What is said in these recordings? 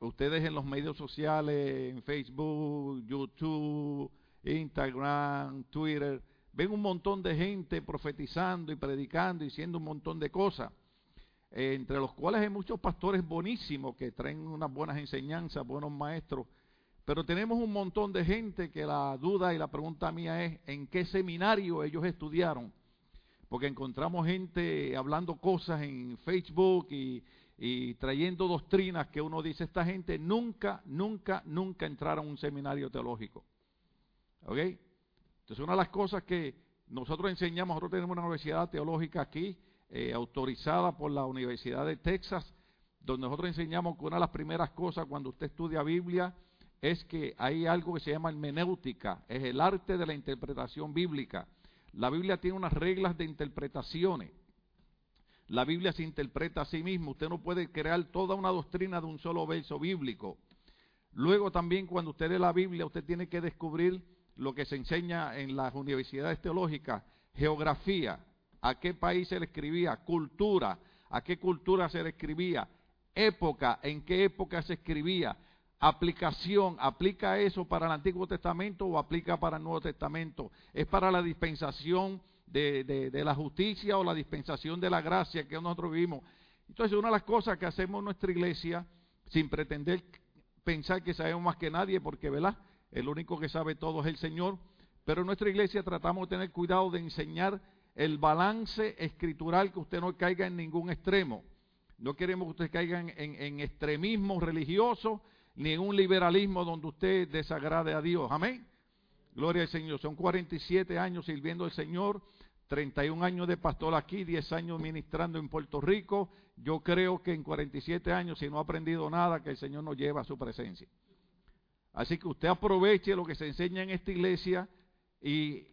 ustedes en los medios sociales, en Facebook, YouTube, Instagram, Twitter, ven un montón de gente profetizando y predicando y diciendo un montón de cosas, eh, entre los cuales hay muchos pastores buenísimos que traen unas buenas enseñanzas, buenos maestros, pero tenemos un montón de gente que la duda y la pregunta mía es, ¿en qué seminario ellos estudiaron? Porque encontramos gente hablando cosas en Facebook y, y trayendo doctrinas que uno dice, esta gente nunca, nunca, nunca entraron a un seminario teológico. ¿Ok? Entonces una de las cosas que nosotros enseñamos, nosotros tenemos una universidad teológica aquí, eh, autorizada por la Universidad de Texas, donde nosotros enseñamos que una de las primeras cosas cuando usted estudia Biblia es que hay algo que se llama hermenéutica, es el arte de la interpretación bíblica. La Biblia tiene unas reglas de interpretaciones. La Biblia se interpreta a sí misma. Usted no puede crear toda una doctrina de un solo verso bíblico. Luego también cuando usted lee la Biblia, usted tiene que descubrir lo que se enseña en las universidades teológicas, geografía, a qué país se le escribía, cultura, a qué cultura se le escribía, época, en qué época se escribía, aplicación, ¿aplica eso para el Antiguo Testamento o aplica para el Nuevo Testamento? ¿Es para la dispensación de, de, la justicia o la dispensación de la gracia que nosotros vivimos? Entonces, una de las cosas que hacemos en nuestra iglesia, sin pretender pensar que sabemos más que nadie, porque, ¿verdad? El único que sabe todo es el Señor, pero en nuestra iglesia tratamos de tener cuidado de enseñar el balance escritural, que usted no caiga en ningún extremo. No queremos que usted caiga en, en, en extremismo religioso, ni en un liberalismo donde usted desagrade a Dios. Amén. Gloria al Señor. Son 47 años sirviendo al Señor, 31 años de pastor aquí, 10 años ministrando en Puerto Rico. Yo creo que en 47 años, si no ha aprendido nada, que el Señor nos lleva a su presencia. Así que usted aproveche lo que se enseña en esta iglesia y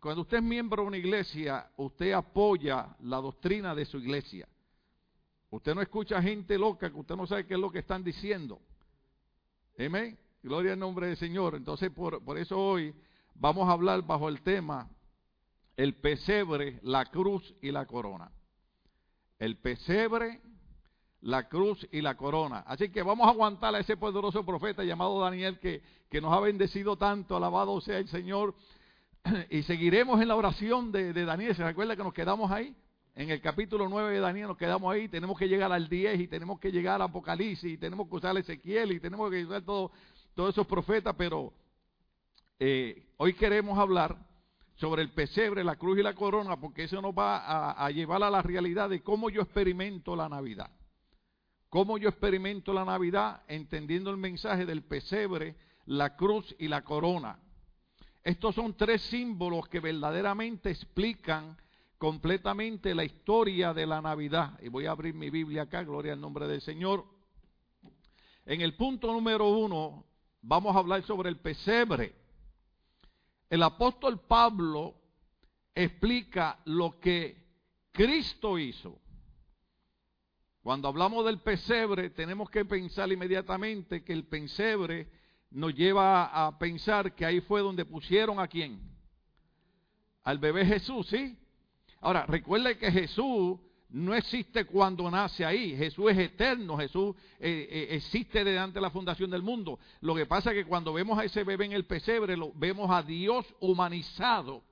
cuando usted es miembro de una iglesia, usted apoya la doctrina de su iglesia. Usted no escucha gente loca que usted no sabe qué es lo que están diciendo. Amén. Gloria al nombre del Señor. Entonces, por, por eso hoy vamos a hablar bajo el tema el pesebre, la cruz y la corona. El pesebre, la cruz y la corona. Así que vamos a aguantar a ese poderoso profeta llamado Daniel que, que nos ha bendecido tanto. Alabado sea el Señor. Y seguiremos en la oración de, de Daniel. ¿Se recuerda que nos quedamos ahí? En el capítulo 9 de Daniel nos quedamos ahí, tenemos que llegar al 10 y tenemos que llegar al Apocalipsis y tenemos que usar Ezequiel y tenemos que usar todo, todos esos profetas, pero eh, hoy queremos hablar sobre el pesebre, la cruz y la corona, porque eso nos va a, llevar a la realidad de cómo yo experimento la Navidad. Cómo yo experimento la Navidad entendiendo el mensaje del pesebre, la cruz y la corona. Estos son tres símbolos que verdaderamente explican completamente la historia de la Navidad. Y voy a abrir mi Biblia acá, gloria al nombre del Señor. En el punto número uno vamos a hablar sobre el pesebre. El apóstol Pablo explica lo que Cristo hizo. Cuando hablamos del pesebre, tenemos que pensar inmediatamente que el pesebre nos lleva a pensar que ahí fue donde pusieron a quién? Al bebé Jesús, ¿sí? Ahora, recuerde que Jesús no existe cuando nace ahí. Jesús es eterno, Jesús eh, eh, existe delante de la fundación del mundo. Lo que pasa es que cuando vemos a ese bebé en el pesebre, lo, vemos a Dios humanizado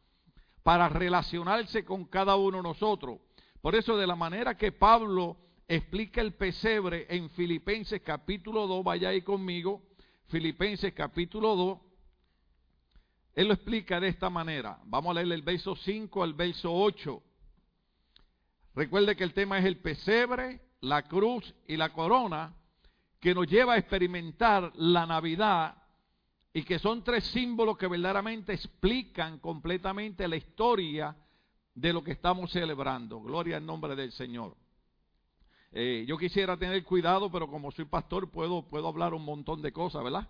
para relacionarse con cada uno de nosotros. Por eso, de la manera que Pablo explica el pesebre en Filipenses capítulo 2, vaya ahí conmigo, Filipenses capítulo 2, él lo explica de esta manera. Vamos a leer el verso 5 al verso 8. Recuerde que el tema es el pesebre, la cruz y la corona, que nos lleva a experimentar la Navidad y que son tres símbolos que verdaderamente explican completamente la historia de lo que estamos celebrando. Gloria al nombre del Señor. Eh, yo quisiera tener cuidado, pero como soy pastor puedo, puedo hablar un montón de cosas, ¿verdad?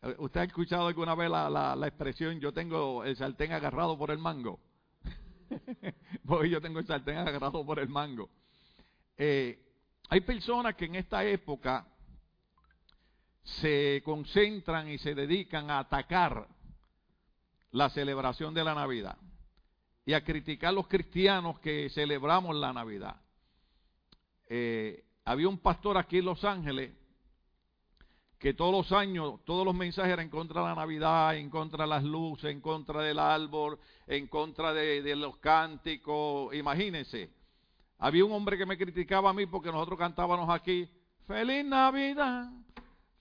Eh, ¿Usted ha escuchado alguna vez la, la, expresión yo tengo el sartén agarrado por el mango? Porque yo tengo el sartén agarrado por el mango. Eh, hay personas que en esta época se concentran y se dedican a atacar la celebración de la Navidad y a criticar a los cristianos que celebramos la Navidad. Eh, había un pastor aquí en Los Ángeles que todos los años, todos los mensajes eran en contra de la Navidad, en contra de las luces, en contra del árbol, en contra de, los cánticos. Imagínense, había un hombre que me criticaba a mí porque nosotros cantábamos aquí, feliz Navidad,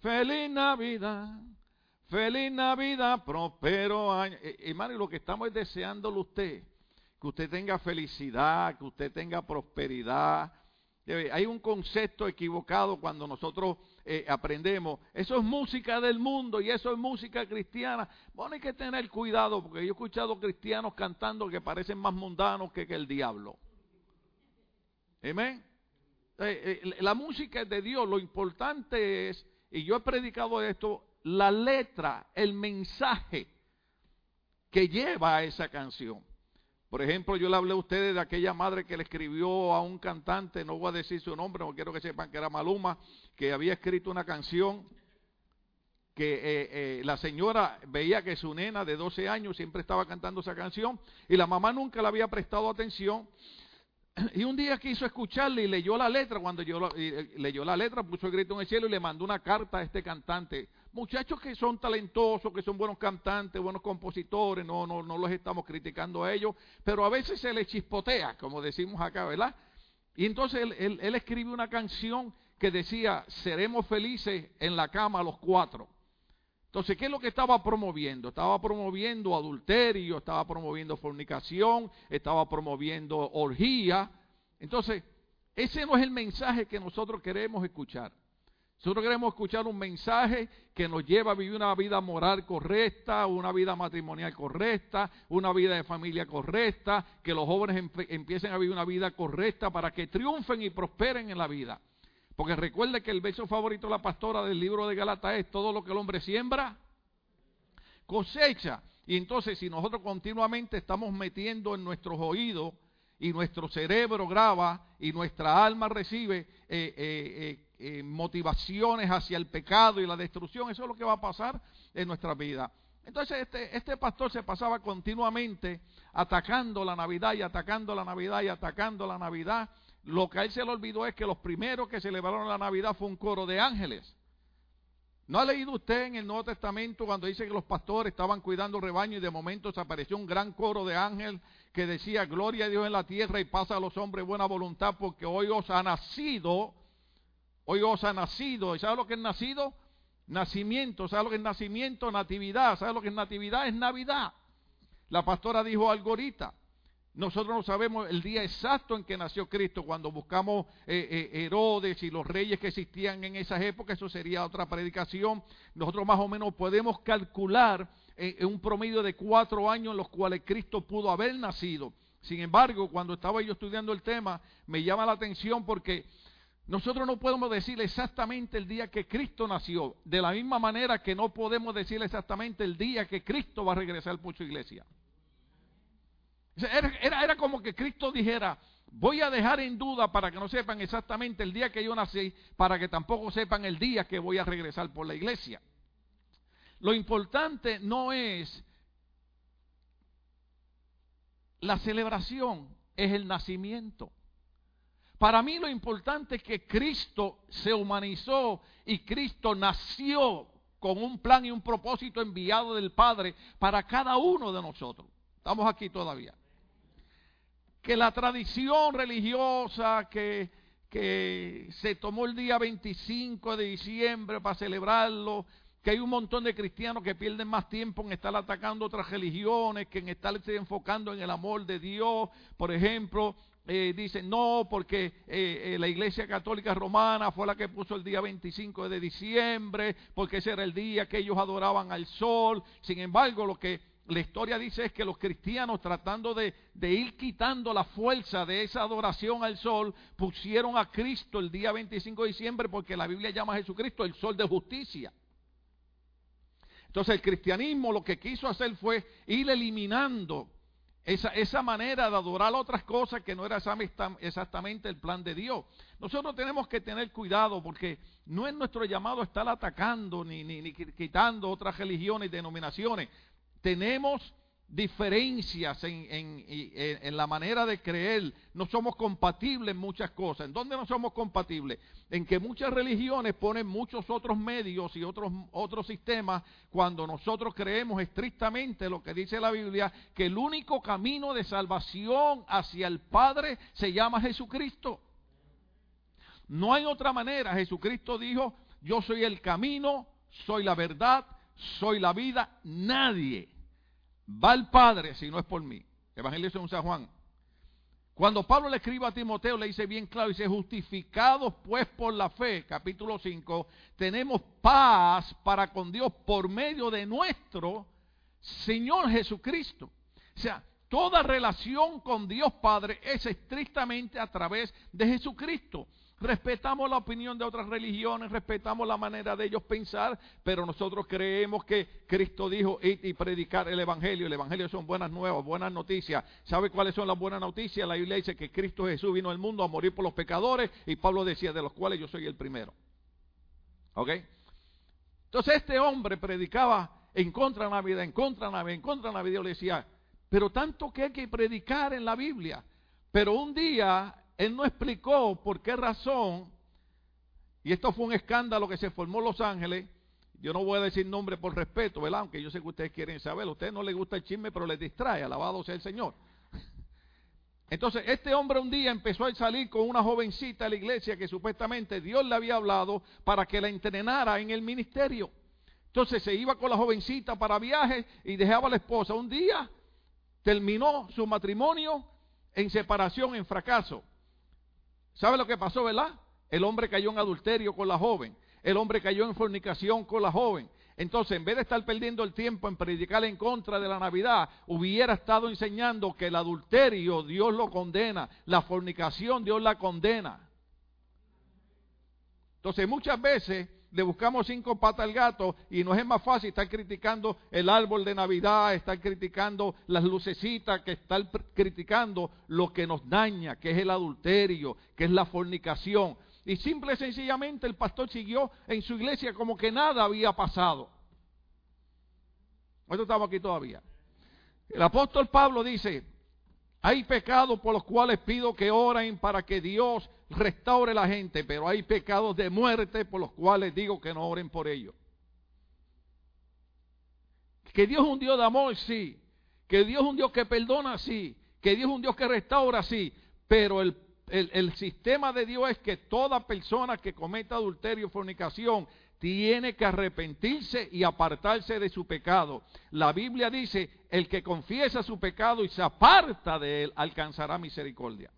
feliz Navidad, feliz Navidad, prospero año. Eh, hermano, y lo que estamos es deseándole usted, que usted tenga felicidad, que usted tenga prosperidad. Hay un concepto equivocado cuando nosotros eh, aprendemos. Eso es música del mundo y eso es música cristiana. Bueno, hay que tener cuidado porque yo he escuchado cristianos cantando que parecen más mundanos que, el diablo. Amén. Eh, eh, la música es de Dios. Lo importante es, y yo he predicado esto, la letra, el mensaje que lleva a esa canción. Por ejemplo, yo le hablé a ustedes de aquella madre que le escribió a un cantante, no voy a decir su nombre, no quiero que sepan que era Maluma, que había escrito una canción que eh, la señora veía que su nena de 12 años siempre estaba cantando esa canción y la mamá nunca le había prestado atención y un día quiso escucharle y leyó la letra. Cuando yo eh, leyó la letra, puso el grito en el cielo y le mandó una carta a este cantante. Muchachos que son talentosos, que son buenos cantantes, buenos compositores, no, no, no los estamos criticando a ellos, pero a veces se les chispotea, como decimos acá, ¿verdad? Y entonces él, él, escribe una canción que decía, seremos felices en la cama los cuatro. Entonces, ¿qué es lo que estaba promoviendo? Estaba promoviendo adulterio, estaba promoviendo fornicación, estaba promoviendo orgía. Entonces, ese no es el mensaje que nosotros queremos escuchar. Nosotros queremos escuchar un mensaje que nos lleva a vivir una vida moral correcta, una vida matrimonial correcta, una vida de familia correcta, que los jóvenes empiecen a vivir una vida correcta para que triunfen y prosperen en la vida. Porque recuerde que el verso favorito de la pastora del libro de Galata es todo lo que el hombre siembra, cosecha. Y entonces si nosotros continuamente estamos metiendo en nuestros oídos y nuestro cerebro graba y nuestra alma recibe eh, eh, eh, motivaciones hacia el pecado y la destrucción, eso es lo que va a pasar en nuestra vida. Entonces este, este pastor se pasaba continuamente atacando la Navidad y atacando la Navidad y atacando la Navidad lo que a él se le olvidó es que los primeros que celebraron la Navidad fue un coro de ángeles. ¿No ha leído usted en el Nuevo Testamento cuando dice que los pastores estaban cuidando el rebaño y de momento se apareció un gran coro de ángeles que decía, gloria a Dios en la tierra y pasa a los hombres buena voluntad porque hoy os ha nacido, hoy os ha nacido, ¿y sabe lo que es nacido? Nacimiento, ¿sabe lo que es nacimiento? Natividad, ¿sabe lo que es natividad? Es Navidad. La pastora dijo algo ahorita, nosotros no sabemos el día exacto en que nació Cristo. Cuando buscamos eh, eh, Herodes y los reyes que existían en esas épocas, eso sería otra predicación. Nosotros más o menos podemos calcular eh, un promedio de cuatro años en los cuales Cristo pudo haber nacido. Sin embargo, cuando estaba yo estudiando el tema, me llama la atención porque nosotros no podemos decir exactamente el día que Cristo nació, de la misma manera que no podemos decir exactamente el día que Cristo va a regresar por su iglesia. Era, era, como que Cristo dijera, voy a dejar en duda para que no sepan exactamente el día que yo nací, para que tampoco sepan el día que voy a regresar por la iglesia. Lo importante no es la celebración, es el nacimiento. Para mí lo importante es que Cristo se humanizó y Cristo nació con un plan y un propósito enviado del Padre para cada uno de nosotros. Estamos aquí todavía que la tradición religiosa que, se tomó el día 25 de diciembre para celebrarlo, que hay un montón de cristianos que pierden más tiempo en estar atacando otras religiones que en estarse enfocando en el amor de Dios. Por ejemplo, eh, dicen no, porque eh, eh, la Iglesia Católica Romana fue la que puso el día 25 de diciembre, porque ese era el día que ellos adoraban al sol. Sin embargo, lo que la historia dice es que los cristianos tratando de, ir quitando la fuerza de esa adoración al sol, pusieron a Cristo el día 25 de diciembre porque la Biblia llama a Jesucristo el sol de justicia. Entonces el cristianismo lo que quiso hacer fue ir eliminando esa, esa manera de adorar otras cosas que no era exactamente el plan de Dios. Nosotros tenemos que tener cuidado porque no es nuestro llamado estar atacando ni, ni, quitando otras religiones y denominaciones tenemos diferencias en, la manera de creer, no somos compatibles en muchas cosas. ¿En dónde no somos compatibles? En que muchas religiones ponen muchos otros medios y otros, otros sistemas cuando nosotros creemos estrictamente lo que dice la Biblia, que el único camino de salvación hacia el Padre se llama Jesucristo. No hay otra manera. Jesucristo dijo, yo soy el camino, soy la verdad, soy la vida. Nadie va al Padre si no es por mí. Evangelio de San Juan. Cuando Pablo le escribe a Timoteo, le dice bien claro, dice, justificados pues por la fe, capítulo 5, tenemos paz para con Dios por medio de nuestro Señor Jesucristo. O sea, toda relación con Dios Padre es estrictamente a través de Jesucristo. Respetamos la opinión de otras religiones, respetamos la manera de ellos pensar, pero nosotros creemos que Cristo dijo y, predicar el Evangelio. El Evangelio son buenas nuevas, buenas noticias. ¿Sabe cuáles son las buenas noticias? La Biblia dice que Cristo Jesús vino al mundo a morir por los pecadores y Pablo decía de los cuales yo soy el primero. ¿Ok? Entonces este hombre predicaba en contra de la vida, en contra de la vida, en contra de la vida. Yo le decía, pero tanto que hay que predicar en la Biblia. Pero un día él no explicó por qué razón, y esto fue un escándalo que se formó en Los Ángeles, yo no voy a decir nombre por respeto, ¿verdad? Aunque yo sé que ustedes quieren saber, a ustedes no les gusta el chisme, pero les distrae, alabado sea el Señor. Entonces, este hombre un día empezó a salir con una jovencita a la iglesia que supuestamente Dios le había hablado para que la entrenara en el ministerio. Entonces se iba con la jovencita para viajes y dejaba a la esposa. Un día terminó su matrimonio en separación, en fracaso. ¿Sabe lo que pasó, verdad? El hombre cayó en adulterio con la joven. El hombre cayó en fornicación con la joven. Entonces, en vez de estar perdiendo el tiempo en predicar en contra de la Navidad, hubiera estado enseñando que el adulterio Dios lo condena, la fornicación Dios la condena. Entonces, muchas veces le buscamos cinco patas al gato y nos es más fácil estar criticando el árbol de Navidad, estar criticando las lucecitas, que estar criticando lo que nos daña, que es el adulterio, que es la fornicación. Y simple y sencillamente el pastor siguió en su iglesia como que nada había pasado. Nosotros estamos aquí todavía. El apóstol Pablo dice, hay pecados por los cuales pido que oren para que Dios restaure la gente, pero hay pecados de muerte por los cuales digo que no oren por ellos. Que Dios es un Dios de amor, sí. Que Dios es un Dios que perdona, sí. Que Dios es un Dios que restaura, sí. Pero el, el sistema de Dios es que toda persona que cometa adulterio o fornicación tiene que arrepentirse y apartarse de su pecado. La Biblia dice, el que confiesa su pecado y se aparta de él alcanzará misericordia.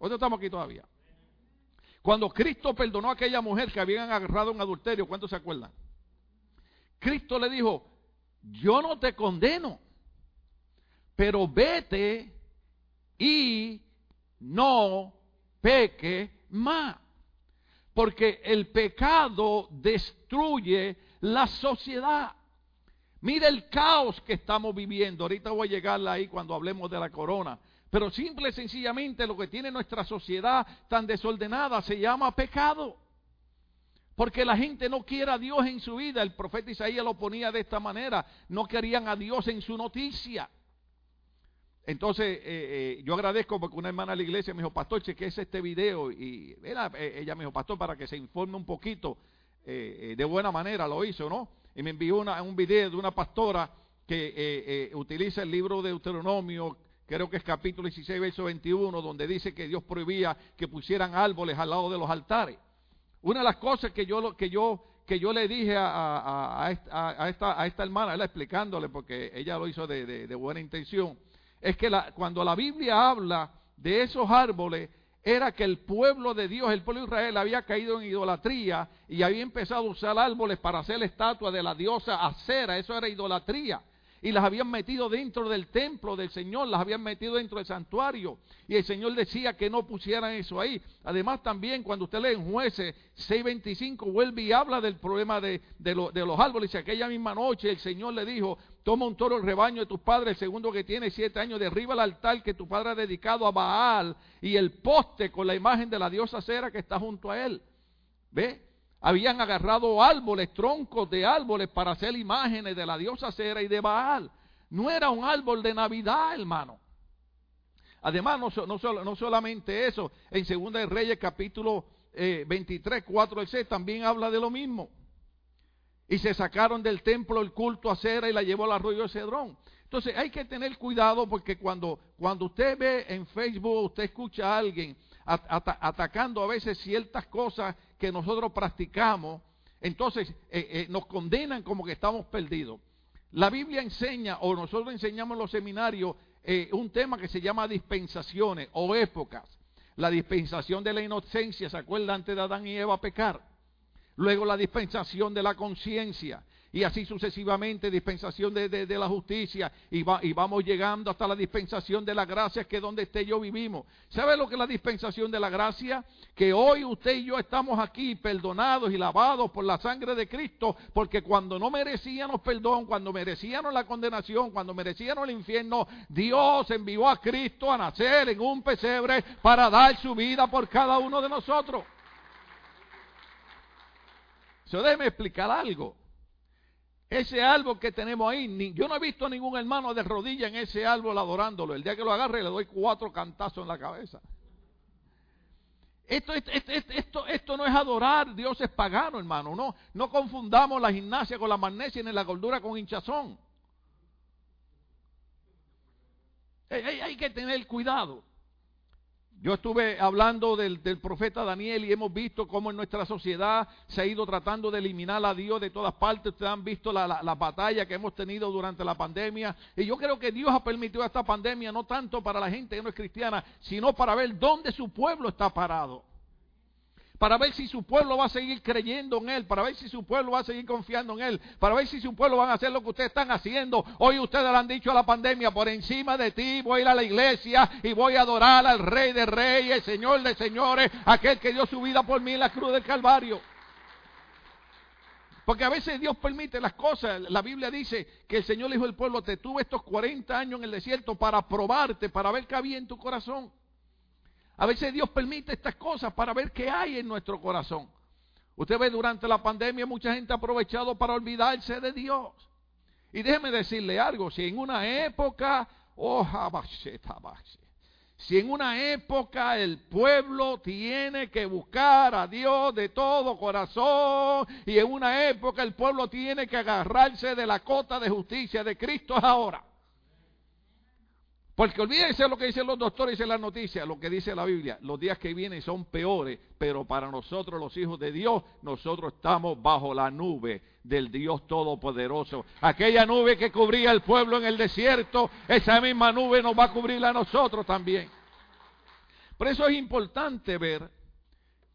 Hoy estamos aquí todavía. Cuando Cristo perdonó a aquella mujer que habían agarrado un adulterio, ¿cuántos se acuerdan? Cristo le dijo, yo no te condeno, pero vete y no peque más. Porque el pecado destruye la sociedad. Mira el caos que estamos viviendo. Ahorita voy a llegar ahí cuando hablemos de la corona. Pero simple y sencillamente lo que tiene nuestra sociedad tan desordenada se llama pecado. Porque la gente no quiere a Dios en su vida. El profeta Isaías lo ponía de esta manera. No querían a Dios en su noticia. Entonces, eh, eh, yo agradezco porque una hermana de la iglesia me dijo, pastor, cheque es este video. Y era, eh, ella me dijo, pastor, para que se informe un poquito de buena manera, lo hizo, ¿no? Y me envió una, un video de una pastora que utiliza el libro de Deuteronomio creo que es capítulo 16, verso 21, donde dice que Dios prohibía que pusieran árboles al lado de los altares. Una de las cosas que yo, que yo, que yo le dije a, a, esta, a esta hermana, explicándole, porque ella lo hizo de, buena intención, es que la, cuando la Biblia habla de esos árboles, era que el pueblo de Dios, el pueblo de Israel, había caído en idolatría y había empezado a usar árboles para hacer la estatua de la diosa Acera, eso era idolatría y las habían metido dentro del templo del Señor, las habían metido dentro del santuario. Y el Señor decía que no pusieran eso ahí. Además también cuando usted lee en jueces 6.25, vuelve y habla del problema de, de, los árboles. Y aquella misma noche el Señor le dijo, toma un toro el rebaño de tus padres, el segundo que tiene siete años, derriba el altar que tu padre ha dedicado a Baal y el poste con la imagen de la diosa Cera que está junto a él. ¿Ve? Habían agarrado árboles, troncos de árboles para hacer imágenes de la diosa Cera y de Baal. no era un árbol de Navidad, hermano. Además, no, no, solamente eso, en Segunda Reyes capítulo 23, 4 y 6 también habla de lo mismo. Y se sacaron del templo el culto a cera y la llevó al arroyo de Cedrón. Entonces hay que tener cuidado porque cuando, cuando usted ve en Facebook, usted escucha a alguien atacando a veces ciertas cosas que nosotros practicamos, entonces eh, eh, nos condenan como que estamos perdidos. La Biblia enseña, o nosotros enseñamos en los seminarios, eh, un tema que se llama dispensaciones o épocas. La dispensación de la inocencia, ¿se acuerda antes de Adán y Eva pecar? Luego la dispensación de la conciencia y así sucesivamente, dispensación de, la justicia, y, va, y, vamos llegando hasta la dispensación de la gracia, que es donde esté yo vivimos. ¿Sabe lo que es la dispensación de la gracia? Que hoy usted y yo estamos aquí perdonados y lavados por la sangre de Cristo, porque cuando no merecíamos perdón, cuando merecíamos la condenación, cuando merecíamos el infierno, Dios envió a Cristo a nacer en un pesebre para dar su vida por cada uno de nosotros. So, déjeme explicar algo. Ese árbol que tenemos ahí, yo no he visto a ningún hermano de rodilla en ese árbol adorándolo. El día que lo agarre le doy cuatro cantazos en la cabeza. Esto, esto, esto, no es adorar, Dios es pagano, hermano. No, no confundamos la gimnasia con la magnesia ni la gordura con hinchazón. hay que tener cuidado. Yo estuve hablando del, profeta Daniel y hemos visto cómo en nuestra sociedad se ha ido tratando de eliminar a Dios de todas partes. Ustedes han visto la, la, batalla que hemos tenido durante la pandemia. Y yo creo que Dios ha permitido esta pandemia no tanto para la gente que no es cristiana, sino para ver dónde su pueblo está parado para ver si su pueblo va a seguir creyendo en Él, para ver si su pueblo va a seguir confiando en Él, para ver si su pueblo va a hacer lo que ustedes están haciendo. Hoy ustedes le han dicho a la pandemia, por encima de ti voy a ir a la iglesia y voy a adorar al Rey de Reyes, Señor de Señores, aquel que dio su vida por mí en la cruz del Calvario. Porque a veces Dios permite las cosas. La Biblia dice que el Señor le dijo al pueblo, te tuve estos 40 años en el desierto para probarte, para ver qué había en tu corazón. A veces Dios permite estas cosas para ver qué hay en nuestro corazón. Usted ve durante la pandemia mucha gente ha aprovechado para olvidarse de Dios. Y déjeme decirle algo, si en una época, oh, si en una época el pueblo tiene que buscar a Dios de todo corazón y en una época el pueblo tiene que agarrarse de la cota de justicia de Cristo es ahora. Porque olvídense lo que dicen los doctores y las noticias, lo que dice la Biblia. Los días que vienen son peores, pero para nosotros los hijos de Dios, nosotros estamos bajo la nube del Dios Todopoderoso. Aquella nube que cubría el pueblo en el desierto, esa misma nube nos va a cubrir a nosotros también. Por eso es importante ver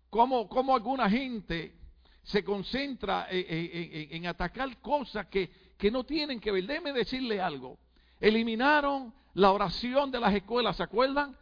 cómo, cómo alguna gente se concentra en, atacar cosas que, que no tienen que ver. Déjeme decirle algo. Eliminaron la oración de las escuelas, ¿se acuerdan?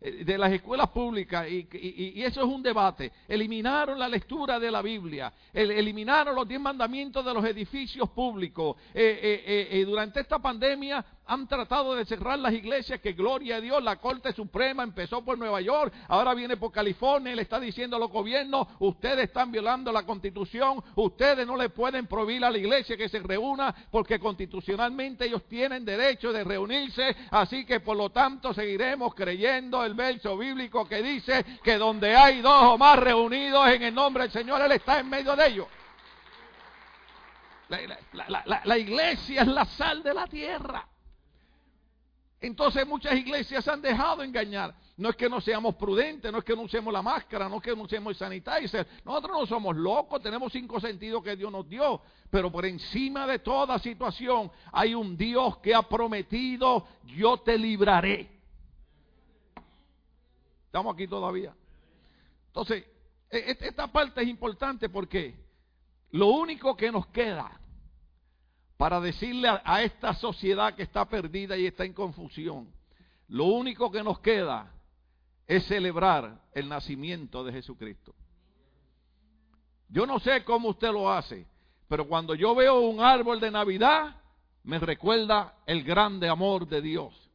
Eh, de las escuelas públicas, y, eso es un debate. Eliminaron la lectura de la Biblia, eliminaron los diez mandamientos de los edificios públicos. Eh, eh, durante esta pandemia han tratado de cerrar las iglesias, que gloria a Dios, la Corte Suprema empezó por Nueva York, ahora viene por California y le está diciendo a los gobiernos, ustedes están violando la constitución, ustedes no le pueden prohibir a la iglesia que se reúna porque constitucionalmente ellos tienen derecho de reunirse, así que por lo tanto seguiremos creyendo el verso bíblico que dice que donde hay dos o más reunidos en el nombre del Señor, Él está en medio de ellos. la iglesia es la sal de la tierra. Entonces muchas iglesias han dejado engañar. No es que no seamos prudentes, no es que no usemos la máscara, no es que no usemos el sanitizer. Nosotros no somos locos, tenemos cinco sentidos que Dios nos dio. Pero por encima de toda situación hay un Dios que ha prometido, yo te libraré. Estamos aquí todavía. Entonces, e, e, esta parte es importante porque lo único que nos queda para decirle a, esta sociedad que está perdida y está en confusión, lo único que nos queda es celebrar el nacimiento de Jesucristo. Yo no sé cómo usted lo hace, pero cuando yo veo un árbol de Navidad, me recuerda el grande amor de Dios.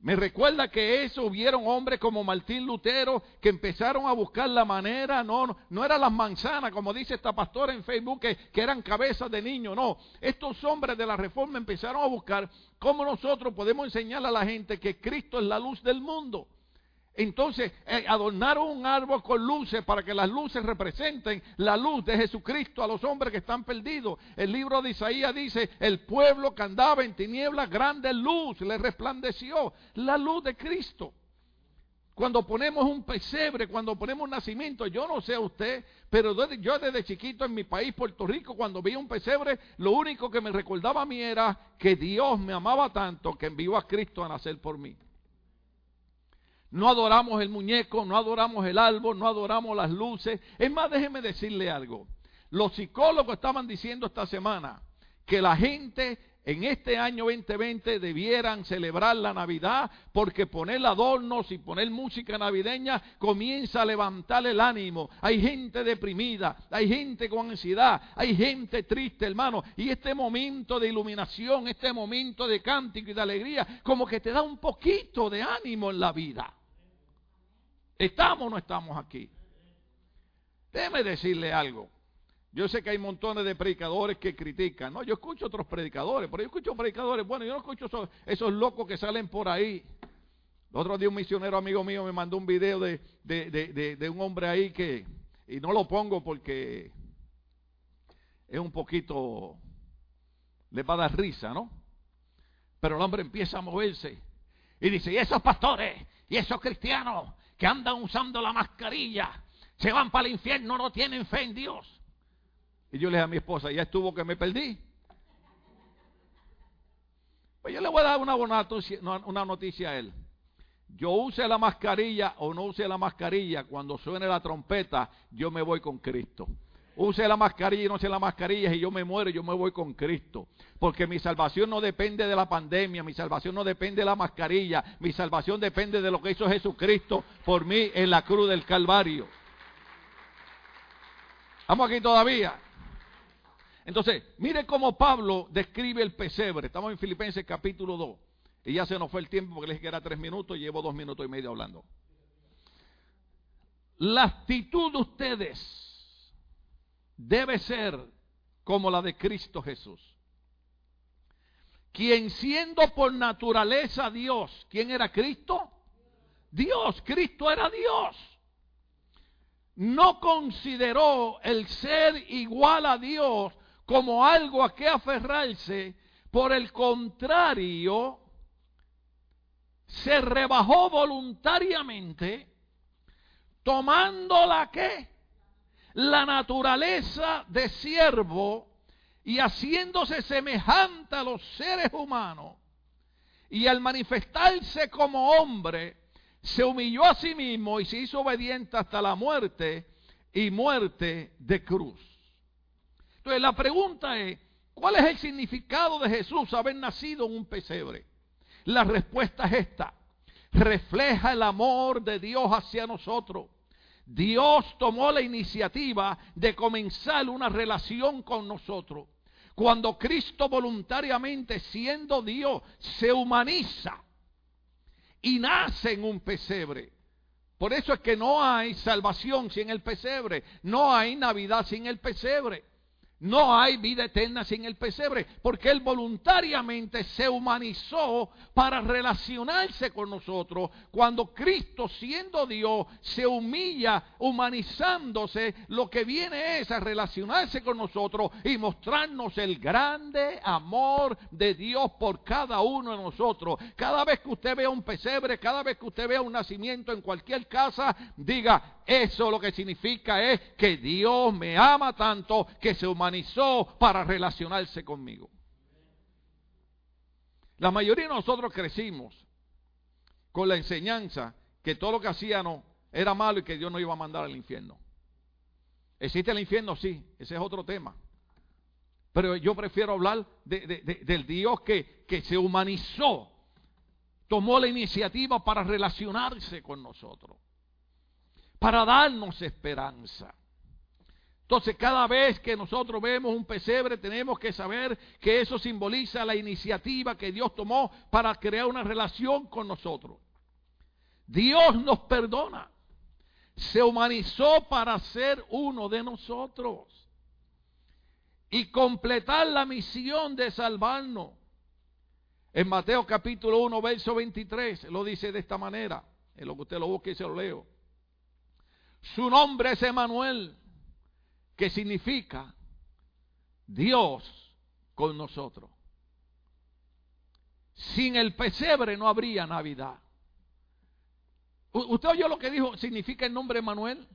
Me recuerda que eso hubieron hombres como Martín Lutero que empezaron a buscar la manera, no, no, no eran las manzanas, como dice esta pastora en Facebook, que, que eran cabezas de niños, no. Estos hombres de la reforma empezaron a buscar cómo nosotros podemos enseñarle a la gente que Cristo es la luz del mundo. Entonces eh, adornaron un árbol con luces para que las luces representen la luz de Jesucristo a los hombres que están perdidos. El libro de Isaías dice, el pueblo que andaba en tinieblas, grande luz le resplandeció, la luz de Cristo. Cuando ponemos un pesebre, cuando ponemos un nacimiento, yo no sé usted, pero yo desde chiquito en mi país, Puerto Rico, cuando vi un pesebre, lo único que me recordaba a mí era que Dios me amaba tanto que envió a Cristo a nacer por mí. No adoramos el muñeco, no adoramos el árbol, no adoramos las luces. Es más, déjeme decirle algo. Los psicólogos estaban diciendo esta semana que la gente en este año 2020 debieran celebrar la Navidad porque poner adornos y poner música navideña comienza a levantar el ánimo. Hay gente deprimida, hay gente con ansiedad, hay gente triste, hermano. Y este momento de iluminación, este momento de cántico y de alegría, como que te da un poquito de ánimo en la vida. ¿Estamos o no estamos aquí? Déjeme decirle algo. Yo sé que hay montones de predicadores que critican. No, yo escucho otros predicadores, pero yo escucho predicadores. Bueno, yo no escucho esos, locos que salen por ahí. El otro día un misionero amigo mío me mandó un video de, de, un hombre ahí que, y no lo pongo porque es un poquito, le va a dar risa, ¿no? Pero el hombre empieza a moverse y dice, y esos pastores, y esos cristianos que andan usando la mascarilla, se van para el infierno, no tienen fe en Dios. Y yo le dije a mi esposa, ya estuvo que me perdí. Pues yo le voy a dar una, una noticia a él. Yo use la mascarilla o no use la mascarilla, cuando suene la trompeta, yo me voy con Cristo. Use la mascarilla y no use la mascarilla, y yo me muero, yo me voy con Cristo. Porque mi salvación no depende de la pandemia, mi salvación no depende de la mascarilla, mi salvación depende de lo que hizo Jesucristo por mí en la cruz del Calvario. ¿Estamos aquí todavía? Entonces, mire cómo Pablo describe el pesebre. Estamos en Filipenses capítulo 2. Y ya se nos fue el tiempo porque le dije que era tres minutos y llevo dos minutos y medio hablando. La actitud de ustedes debe ser como la de Cristo Jesús. Quien siendo por naturaleza Dios, ¿quién era Cristo? Dios, Cristo era Dios. No consideró el ser igual a Dios como algo a que aferrarse, por el contrario, se rebajó voluntariamente, tomando la que? La naturaleza de siervo y haciéndose semejante a los seres humanos. Y al manifestarse como hombre, se humilló a sí mismo y se hizo obediente hasta la muerte y muerte de cruz. Entonces la pregunta es, ¿cuál es el significado de Jesús haber nacido en un pesebre? La respuesta es esta. Refleja el amor de Dios hacia nosotros. Dios tomó la iniciativa de comenzar una relación con nosotros. Cuando Cristo voluntariamente, siendo Dios, se humaniza y nace en un pesebre. Por eso es que no hay salvación sin el pesebre, no hay Navidad sin el pesebre. No hay vida eterna sin el pesebre, porque Él voluntariamente se humanizó para relacionarse con nosotros. Cuando Cristo, siendo Dios, se humilla humanizándose, lo que viene es a relacionarse con nosotros y mostrarnos el grande amor de Dios por cada uno de nosotros. Cada vez que usted vea un pesebre, cada vez que usted vea un nacimiento en cualquier casa, diga, eso lo que significa es que Dios me ama tanto que se humanizó para relacionarse conmigo. La mayoría de nosotros crecimos con la enseñanza que todo lo que hacíamos era malo y que Dios nos iba a mandar al infierno. ¿Existe el infierno? Sí, ese es otro tema. Pero yo prefiero hablar del Dios que, que se humanizó, tomó la iniciativa para relacionarse con nosotros para darnos esperanza. Entonces, cada vez que nosotros vemos un pesebre, tenemos que saber que eso simboliza la iniciativa que Dios tomó para crear una relación con nosotros. Dios nos perdona. Se humanizó para ser uno de nosotros y completar la misión de salvarnos. En Mateo capítulo 1, verso 23, lo dice de esta manera. En lo que usted lo busque y se lo leo. Su nombre es Emanuel que significa Dios con nosotros. Sin el pesebre no habría Navidad. ¿Usted oyó lo que dijo? ¿Significa el nombre Manuel?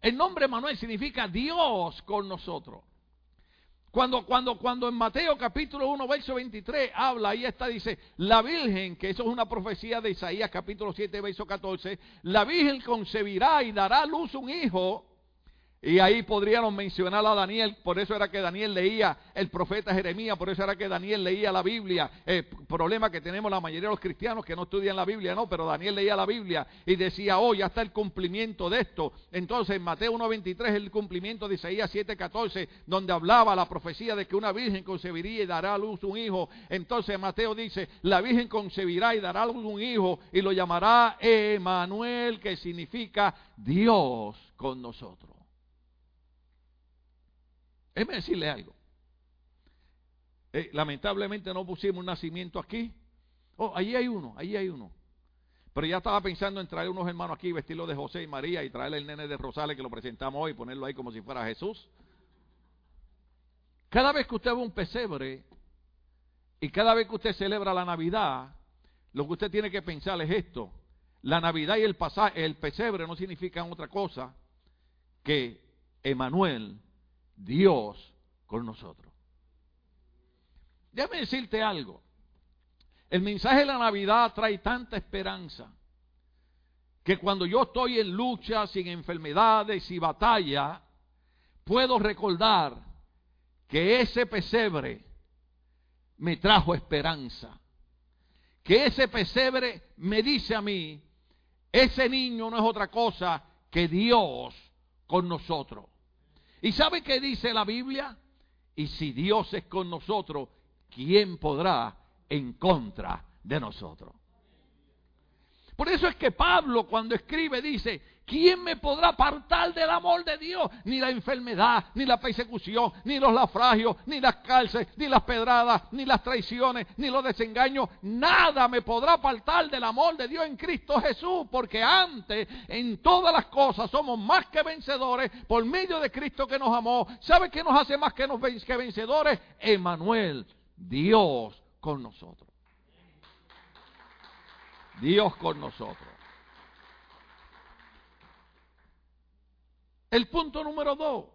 El nombre Manuel significa Dios con nosotros. Cuando, cuando, cuando en Mateo capítulo 1, verso 23 habla, ahí está, dice, la Virgen, que eso es una profecía de Isaías capítulo 7, verso 14, la Virgen concebirá y dará a luz un hijo y ahí podríamos mencionar a Daniel, por eso era que Daniel leía el profeta Jeremías, por eso era que Daniel leía la Biblia. El problema que tenemos la mayoría de los cristianos que no estudian la Biblia, no, pero Daniel leía la Biblia y decía, oh, ya está el cumplimiento de esto. Entonces en Mateo 1.23 el cumplimiento de Isaías 7.14, donde hablaba la profecía de que una virgen concebiría y dará a luz un hijo. Entonces Mateo dice, la virgen concebirá y dará a luz un hijo y lo llamará Emanuel, que significa Dios con nosotros. Déjeme decirle algo. Eh, lamentablemente no pusimos un nacimiento aquí. Oh, allí hay uno, allí hay uno. Pero ya estaba pensando en traer unos hermanos aquí, vestirlo de José y María y traerle el nene de Rosales que lo presentamos hoy ponerlo ahí como si fuera Jesús. Cada vez que usted ve un pesebre y cada vez que usted celebra la Navidad, lo que usted tiene que pensar es esto. La Navidad y el, pasaje, el pesebre no significan otra cosa que Emanuel Dios con nosotros. Déjame decirte algo. El mensaje de la Navidad trae tanta esperanza que cuando yo estoy en lucha, sin enfermedades y batalla, puedo recordar que ese pesebre me trajo esperanza. Que ese pesebre me dice a mí, ese niño no es otra cosa que Dios con nosotros. ¿Y sabe qué dice la Biblia? Y si Dios es con nosotros, ¿quién podrá en contra de nosotros? Por eso es que Pablo cuando escribe dice, ¿quién me podrá apartar del amor de Dios? Ni la enfermedad, ni la persecución, ni los naufragios, ni las cárceles, ni las pedradas, ni las traiciones, ni los desengaños. Nada me podrá apartar del amor de Dios en Cristo Jesús, porque antes en todas las cosas somos más que vencedores por medio de Cristo que nos amó. ¿Sabe qué nos hace más que, que vencedores? Emanuel, Dios con nosotros. Dios con nosotros. El punto número dos.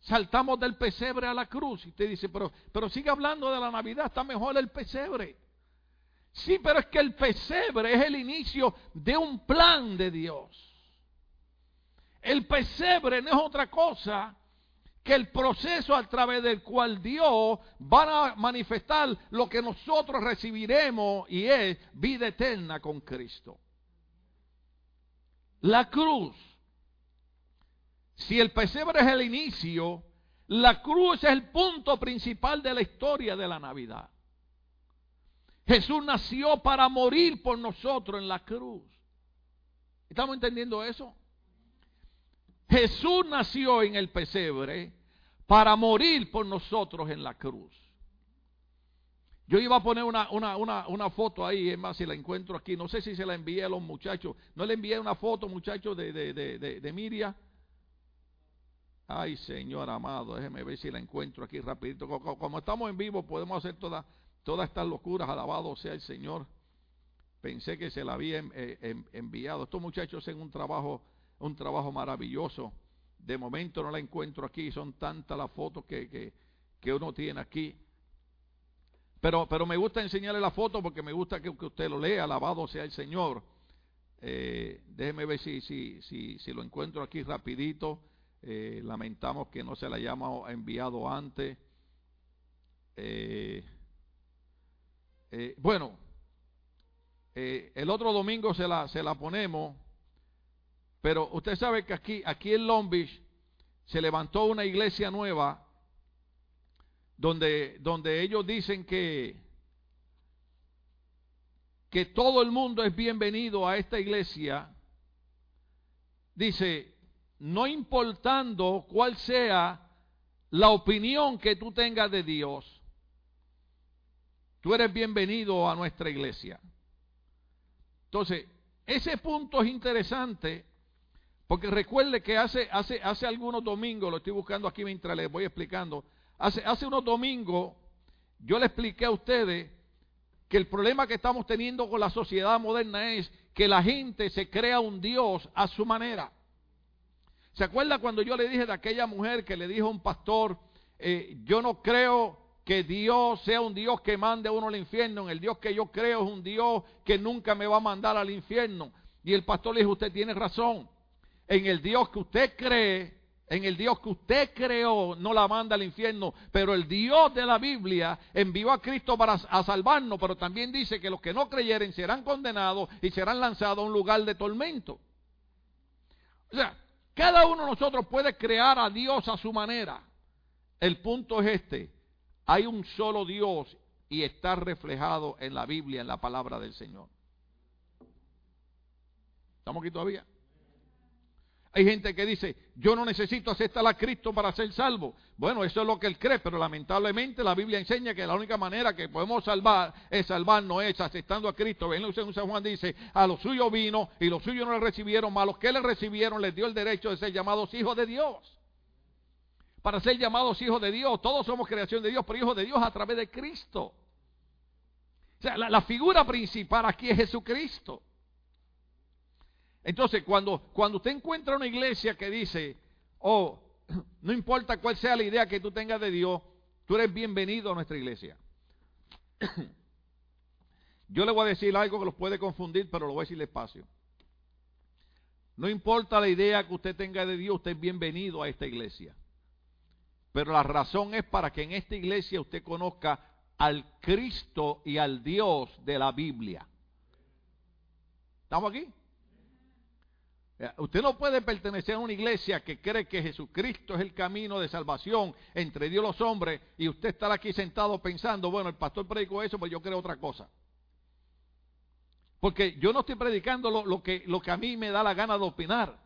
Saltamos del pesebre a la cruz. Y usted dice, pero, pero sigue hablando de la Navidad, está mejor el pesebre. Sí, pero es que el pesebre es el inicio de un plan de Dios. El pesebre no es otra cosa que el proceso a través del cual Dios va a manifestar lo que nosotros recibiremos y es vida eterna con Cristo. La cruz. Si el pesebre es el inicio, la cruz es el punto principal de la historia de la Navidad. Jesús nació para morir por nosotros en la cruz. ¿Estamos entendiendo eso? Jesús nació en el pesebre para morir por nosotros en la cruz. Yo iba a poner una, una, una, una, foto ahí, es más, si la encuentro aquí, no sé si se la envié a los muchachos. No le envié una foto, muchachos, de, de, de, de, Miria. Ay, Señor amado, déjeme ver si la encuentro aquí rapidito. Como, estamos en vivo, podemos hacer todas todas estas locuras. Alabado sea el Señor. Pensé que se la había eh, enviado. Estos muchachos hacen un trabajo, un trabajo maravilloso. De momento no la encuentro aquí, son tantas las fotos que, que, uno tiene aquí. Pero, pero me gusta enseñarle la foto porque me gusta que, usted lo lea, alabado sea el Señor. Eh, déjeme ver si, si, si, si, lo encuentro aquí rapidito. Eh, lamentamos que no se la hayamos enviado antes. Eh, bueno, el otro domingo se la, se la ponemos. Pero usted sabe que aquí, aquí en Long Beach se levantó una iglesia nueva donde, donde ellos dicen que, que todo el mundo es bienvenido a esta iglesia, dice, no importando cuál sea la opinión que tú tengas de Dios, tú eres bienvenido a nuestra iglesia. Entonces, ese punto es interesante porque recuerde que hace, hace, hace algunos domingos, lo estoy buscando aquí mientras les voy explicando, hace, hace unos domingos yo le expliqué a ustedes que el problema que estamos teniendo con la sociedad moderna es que la gente se crea un Dios a su manera. ¿Se acuerda cuando yo le dije de aquella mujer que le dijo a un pastor, eh, yo no creo que Dios sea un Dios que mande a uno al infierno, en el Dios que yo creo es un Dios que nunca me va a mandar al infierno? Y el pastor le dijo, usted tiene razón, en el Dios que usted cree, en el Dios que usted creó, no la manda al infierno, pero el Dios de la Biblia envió a Cristo para salvarnos, pero también dice que los que no creyeren serán condenados y serán lanzados a un lugar de tormento. O sea, cada uno de nosotros puede crear a Dios a su manera. El punto es este. Hay un solo Dios y está reflejado en la Biblia, en la palabra del Señor. ¿Estamos aquí todavía? Hay gente que dice, yo no necesito aceptar a Cristo para ser salvo. Bueno, eso es lo que él cree, pero lamentablemente la Biblia enseña que la única manera que podemos salvar es salvarnos es aceptando a Cristo. En San Juan dice, a los suyos vino y los suyos no le recibieron, a los que le recibieron les dio el derecho de ser llamados hijos de Dios. Para ser llamados hijos de Dios, todos somos creación de Dios, pero hijos de Dios a través de Cristo. O sea, la figura principal aquí es Jesucristo. Entonces, cuando, cuando usted encuentra una iglesia que dice, oh, no importa cuál sea la idea que tú tengas de Dios, tú eres bienvenido a nuestra iglesia. Yo le voy a decir algo que los puede confundir, pero lo voy a decir despacio. No importa la idea que usted tenga de Dios, usted es bienvenido a esta iglesia. Pero la razón es para que en esta iglesia usted conozca al Cristo y al Dios de la Biblia. ¿Estamos aquí? Usted no puede pertenecer a una iglesia que cree que Jesucristo es el camino de salvación entre Dios y los hombres y usted estar aquí sentado pensando, bueno, el pastor predicó eso, pero yo creo otra cosa. Porque yo no estoy predicando lo, que, lo que a mí me da la gana de opinar.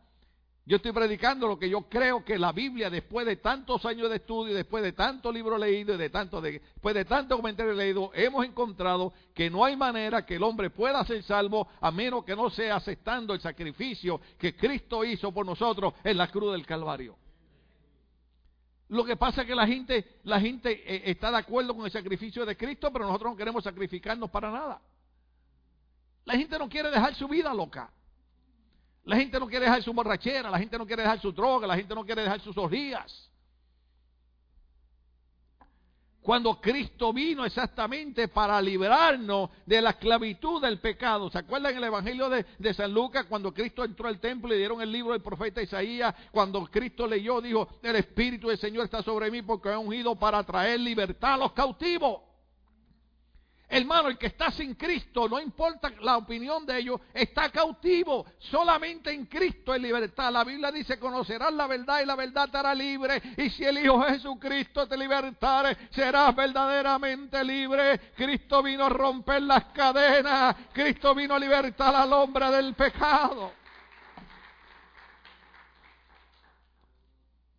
Yo estoy predicando lo que yo creo que la Biblia, después de tantos años de estudio, después de tantos libros leídos y de tanto, después de tantos comentarios leídos, hemos encontrado que no hay manera que el hombre pueda ser salvo a menos que no sea aceptando el sacrificio que Cristo hizo por nosotros en la cruz del Calvario. Lo que pasa es que la gente, la gente eh, está de acuerdo con el sacrificio de Cristo, pero nosotros no queremos sacrificarnos para nada. La gente no quiere dejar su vida loca. La gente no quiere dejar su borrachera, la gente no quiere dejar su droga, la gente no quiere dejar sus orgías. Cuando Cristo vino exactamente para librarnos de la esclavitud del pecado. ¿Se acuerdan el Evangelio de, San Lucas cuando Cristo entró al templo y dieron el libro del profeta Isaías? Cuando Cristo leyó, dijo, el Espíritu del Señor está sobre mí porque ha ungido para traer libertad a los cautivos. Hermano, el que está sin Cristo, no importa la opinión de ellos, está cautivo. Solamente en Cristo hay libertad. La Biblia dice, conocerás la verdad y la verdad te hará libre. Y si el Hijo Jesucristo te libertare, serás verdaderamente libre. Cristo vino a romper las cadenas. Cristo vino a libertar al hombre del pecado.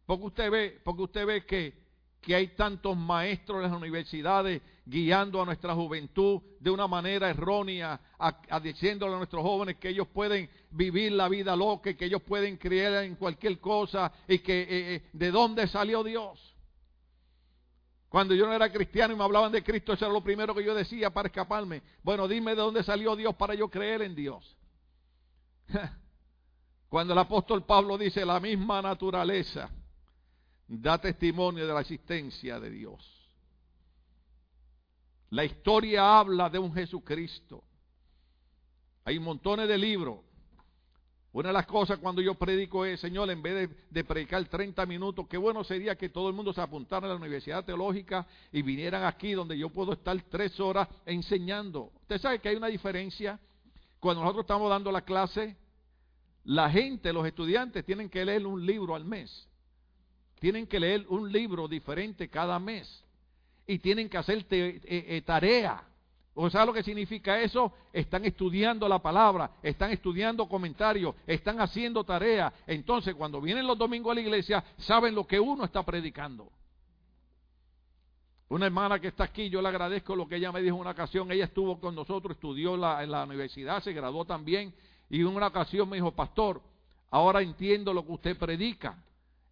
Porque usted ve, porque usted ve que, que hay tantos maestros en las universidades guiando a nuestra juventud de una manera errónea, diciéndole a nuestros jóvenes que ellos pueden vivir la vida loca, que ellos pueden creer en cualquier cosa y que eh, eh, de dónde salió Dios. Cuando yo no era cristiano y me hablaban de Cristo, eso era lo primero que yo decía para escaparme. Bueno, dime de dónde salió Dios para yo creer en Dios. Cuando el apóstol Pablo dice la misma naturaleza da testimonio de la existencia de Dios. La historia habla de un Jesucristo. Hay montones de libros. Una de las cosas cuando yo predico es, Señor, en vez de, predicar 30 minutos, qué bueno sería que todo el mundo se apuntara a la Universidad Teológica y vinieran aquí donde yo puedo estar tres horas enseñando. Usted sabe que hay una diferencia. Cuando nosotros estamos dando la clase, la gente, los estudiantes, tienen que leer un libro al mes. tienen que leer un libro diferente cada mes y tienen que hacer eh, eh, tarea. ¿O lo que significa eso? Están estudiando la palabra, están estudiando comentarios, están haciendo tarea. Entonces, cuando vienen los domingos a la iglesia, saben lo que uno está predicando. Una hermana que está aquí, yo le agradezco lo que ella me dijo en una ocasión. Ella estuvo con nosotros, estudió en la universidad, se graduó también. Y en una ocasión me dijo, pastor, ahora entiendo lo que usted predica.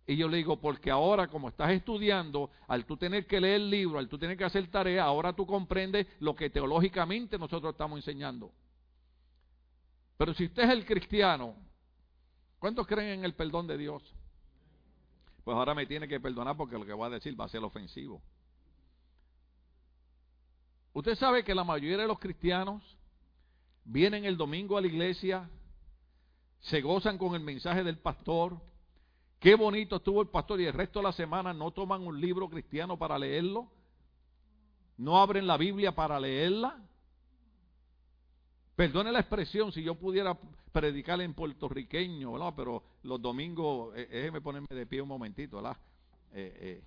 Y yo le digo, porque ahora como estás estudiando, al tú tener que leer el libro, al tú tener que hacer tarea, ahora tú comprendes lo que teológicamente nosotros estamos enseñando. Pero si usted es el cristiano, ¿cuántos creen en el perdón de Dios? Pues ahora me tiene que perdonar porque lo que voy a decir va a ser ofensivo. Usted sabe que la mayoría de los cristianos vienen el domingo a la iglesia, se gozan con el mensaje del pastor, qué bonito estuvo el pastor y el resto de la semana no toman un libro cristiano para leerlo, no abren la Biblia para leerla. Perdone la expresión, si yo pudiera predicar en puertorriqueño, ¿verdad? pero los domingos, eh, déjeme ponerme de pie un momentito. Eh, eh,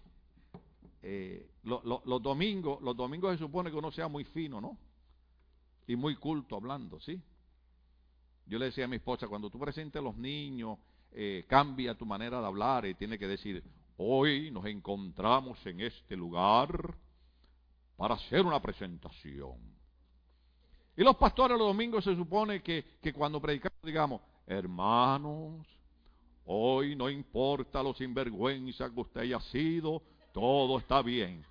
eh, los domingos, los domingos se supone que uno sea muy fino, ¿no? Y muy culto hablando, ¿sí? Yo le decía a mi esposa, cuando tú presentes a los niños, eh, cambia tu manera de hablar y tiene que decir, hoy nos encontramos en este lugar para hacer una presentación. Y los pastores los domingos se supone que, que cuando predicamos digamos, hermanos, hoy no importa lo sinvergüenza que usted haya sido, todo está bien.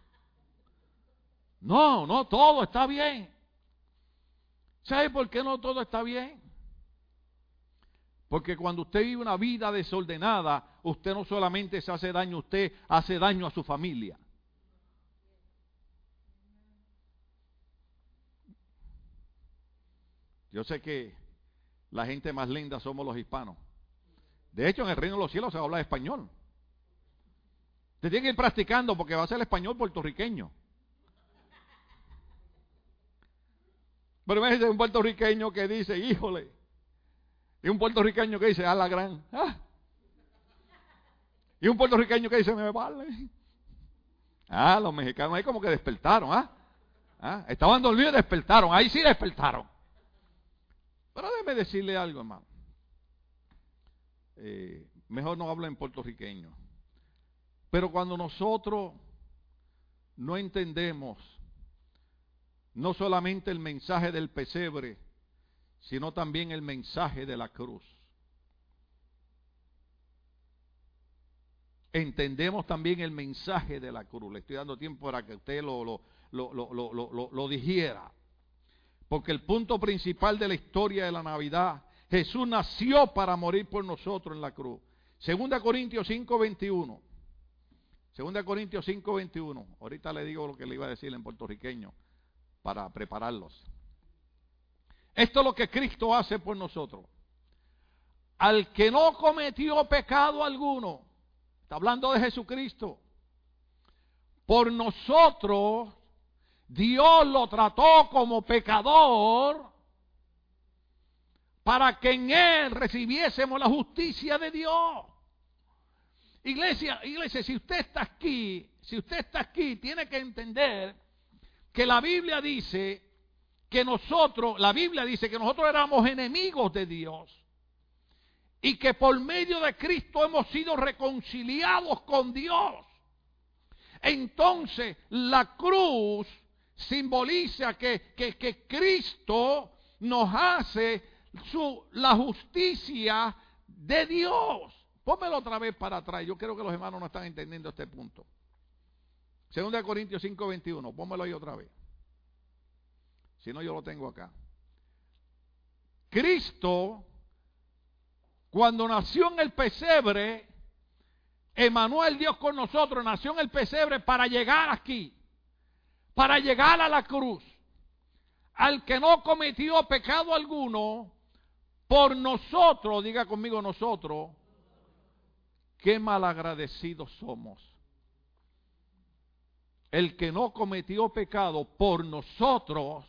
No, no, todo está bien. ¿Sabe por qué no todo está bien? Porque cuando usted vive una vida desordenada, usted no solamente se hace daño a usted, hace daño a su familia. Yo sé que la gente más linda somos los hispanos. De hecho, en el reino de los cielos se habla español. Te tiene que ir practicando porque va a ser el español puertorriqueño. Pero imagínate un puertorriqueño que dice, híjole. Y un puertorriqueño que dice, a la gran. Ah. Y un puertorriqueño que dice, me vale. Ah, los mexicanos ahí como que despertaron, ¿ah? ¿Ah? Estaban dormidos y despertaron. Ahí sí despertaron. Pero déjeme decirle algo, hermano. Eh, mejor no hablo en puertorriqueño. Pero cuando nosotros no entendemos no solamente el mensaje del pesebre, sino también el mensaje de la cruz. Entendemos también el mensaje de la cruz. Le estoy dando tiempo para que usted lo, lo, lo, lo. Porque el punto principal de la historia de la Navidad, Jesús nació para morir por nosotros en la cruz. Segunda Corintios 5, 21. Segunda Corintios 5, 21. Ahorita le digo lo que le iba a decir en puertorriqueño para prepararlos. Esto es lo que Cristo hace por nosotros. Al que no cometió pecado alguno, está hablando de Jesucristo, por nosotros Dios lo trató como pecador para que en él recibiésemos la justicia de Dios. Iglesia, iglesia, si usted está aquí, si usted está aquí, tiene que entender que la Biblia dice que nosotros, la Biblia dice que nosotros éramos enemigos de Dios y que por medio de Cristo hemos sido reconciliados con Dios. Entonces, la cruz simboliza que, que, Cristo nos hace su, la justicia de Dios. Pónmelo otra vez para atrás. Yo creo que los hermanos no están entendiendo este punto. Segunda Corintios 5:21. Pónmelo ahí otra vez. Si no, yo lo tengo acá. Cristo, cuando nació en el pesebre, Emanuel Dios con nosotros, nació en el pesebre para llegar aquí, para llegar a la cruz. Al que no cometió pecado alguno, por nosotros, diga conmigo nosotros, Qué malagradecidos somos. El que no cometió pecado por nosotros,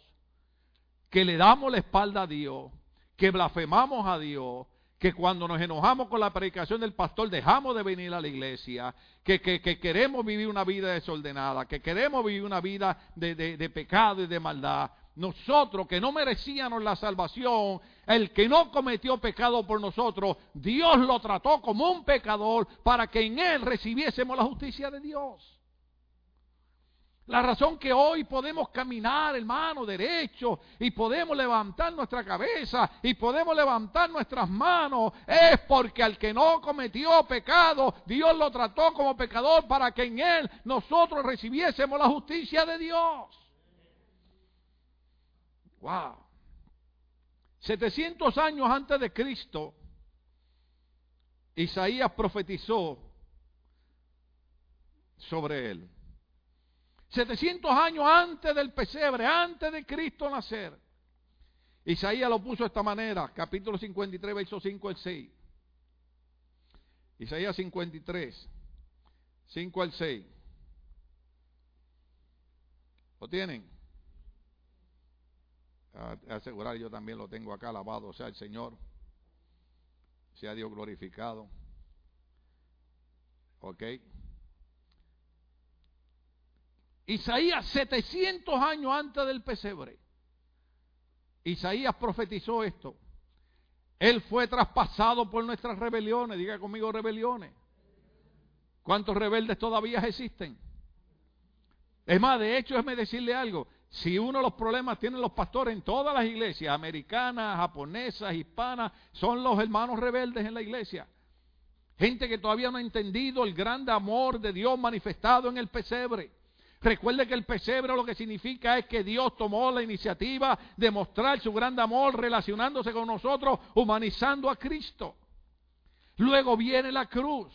que le damos la espalda a Dios, que blasfemamos a Dios, que cuando nos enojamos con la predicación del pastor dejamos de venir a la iglesia, que, queremos vivir una vida desordenada, que queremos vivir una vida de, de pecado y de maldad. Nosotros que no merecíamos la salvación, el que no cometió pecado por nosotros, Dios lo trató como un pecador para que en él recibiésemos la justicia de Dios. La razón que hoy podemos caminar, hermano, derecho y podemos levantar nuestra cabeza y podemos levantar nuestras manos es porque al que no cometió pecado, Dios lo trató como pecador para que en él nosotros recibiésemos la justicia de Dios. Wow. 700 años antes de Cristo, Isaías profetizó sobre él. 700 años antes del pesebre, antes de Cristo nacer. Isaías lo puso de esta manera, capítulo 53, verso 5 al 6. Isaías 53, 5 al 6. ¿Lo tienen? A asegurar, yo también lo tengo acá, alabado sea el Señor. Sea Dios glorificado. ¿Ok? Isaías 700 años antes del pesebre. Isaías profetizó esto. Él fue traspasado por nuestras rebeliones. Diga conmigo rebeliones. ¿Cuántos rebeldes todavía existen? Es más, de hecho, déjeme decirle algo. Si uno de los problemas tienen los pastores en todas las iglesias, americanas, japonesas, hispanas, son los hermanos rebeldes en la iglesia. Gente que todavía no ha entendido el grande amor de Dios manifestado en el pesebre. Recuerde que el pesebre lo que significa es que Dios tomó la iniciativa de mostrar su gran amor relacionándose con nosotros, humanizando a Cristo. Luego viene la cruz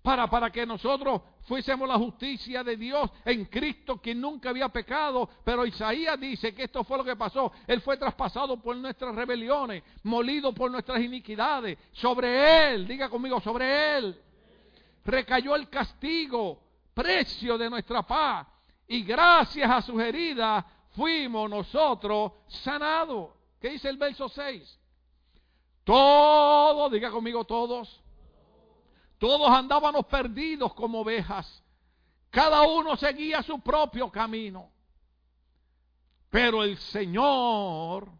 para, para que nosotros fuésemos la justicia de Dios en Cristo, quien nunca había pecado. Pero Isaías dice que esto fue lo que pasó. Él fue traspasado por nuestras rebeliones, molido por nuestras iniquidades. Sobre Él, diga conmigo, sobre Él recayó el castigo precio de nuestra paz. Y gracias a sus heridas fuimos nosotros sanados. ¿Qué dice el verso 6? Todos, diga conmigo todos, todos andábamos perdidos como ovejas. Cada uno seguía su propio camino. Pero el Señor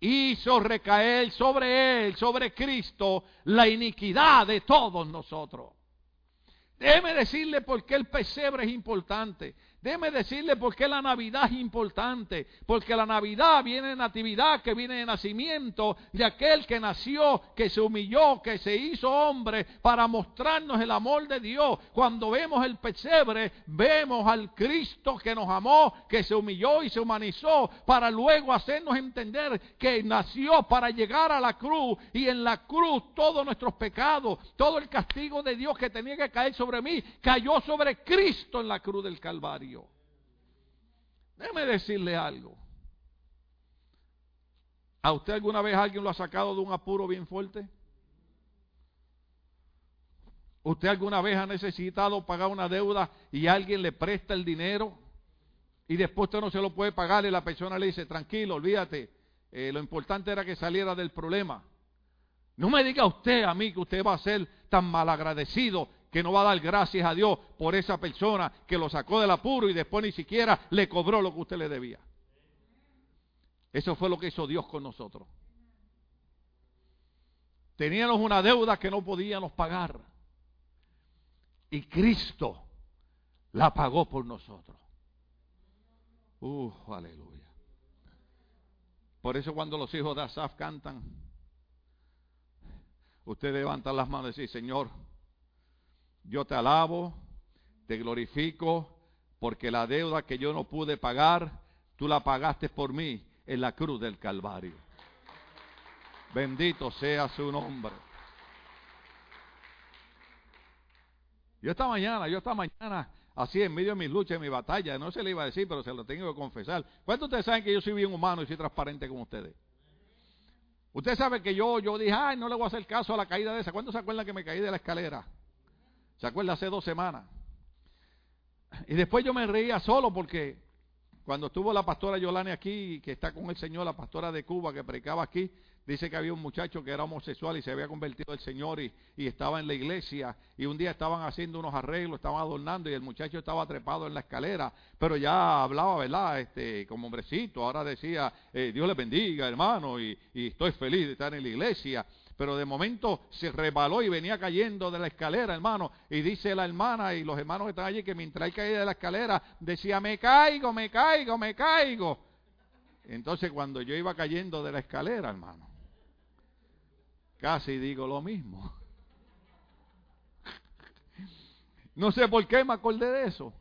hizo recaer sobre él, sobre Cristo, la iniquidad de todos nosotros. Déjeme decirle por qué el pesebre es importante. Déjeme decirle por qué la Navidad es importante. Porque la Navidad viene de natividad, que viene de nacimiento de aquel que nació, que se humilló, que se hizo hombre para mostrarnos el amor de Dios. Cuando vemos el pesebre, vemos al Cristo que nos amó, que se humilló y se humanizó para luego hacernos entender que nació para llegar a la cruz y en la cruz todos nuestros pecados, todo el castigo de Dios que tenía que caer sobre mí, cayó sobre Cristo en la cruz del Calvario. Déjeme decirle algo. ¿A usted alguna vez alguien lo ha sacado de un apuro bien fuerte? ¿Usted alguna vez ha necesitado pagar una deuda y alguien le presta el dinero y después usted no se lo puede pagar y la persona le dice, tranquilo, olvídate, eh, lo importante era que saliera del problema? No me diga usted a mí que usted va a ser tan malagradecido que no va a dar gracias a Dios por esa persona que lo sacó del apuro y después ni siquiera le cobró lo que usted le debía. Eso fue lo que hizo Dios con nosotros. Teníamos una deuda que no podíamos pagar. Y Cristo la pagó por nosotros. Uh, aleluya. Por eso cuando los hijos de Asaf cantan, usted levanta las manos y dice, Señor, yo te alabo, te glorifico, porque la deuda que yo no pude pagar, tú la pagaste por mí en la cruz del Calvario. Bendito sea su nombre. Yo esta mañana, yo esta mañana, así en medio de mis luchas, en mi batalla, no se le iba a decir, pero se lo tengo que confesar. ¿Cuántos de ustedes saben que yo soy bien humano y soy transparente con ustedes? Usted sabe que yo, yo dije, ay, no le voy a hacer caso a la caída de esa. ¿Cuántos se acuerdan que me caí de la escalera? ¿Se acuerda? Hace dos semanas. Y después yo me reía solo porque Cuando estuvo la pastora Yolani aquí, que está con el Señor, la pastora de Cuba que predicaba aquí, dice que había un muchacho que era homosexual y se había convertido al Señor y, estaba en la iglesia y un día estaban haciendo unos arreglos, estaban adornando y el muchacho estaba trepado en la escalera, pero ya hablaba, ¿verdad? Este, como hombrecito, ahora decía, eh, Dios le bendiga, hermano, y estoy feliz de estar en la iglesia pero de momento se rebaló y venía cayendo de la escalera, hermano. Y dice la hermana y los hermanos que están allí que mientras él caía de la escalera decía, me caigo, me caigo, me caigo. Entonces cuando yo iba cayendo de la escalera, hermano, casi digo lo mismo. No sé por qué me acordé de eso.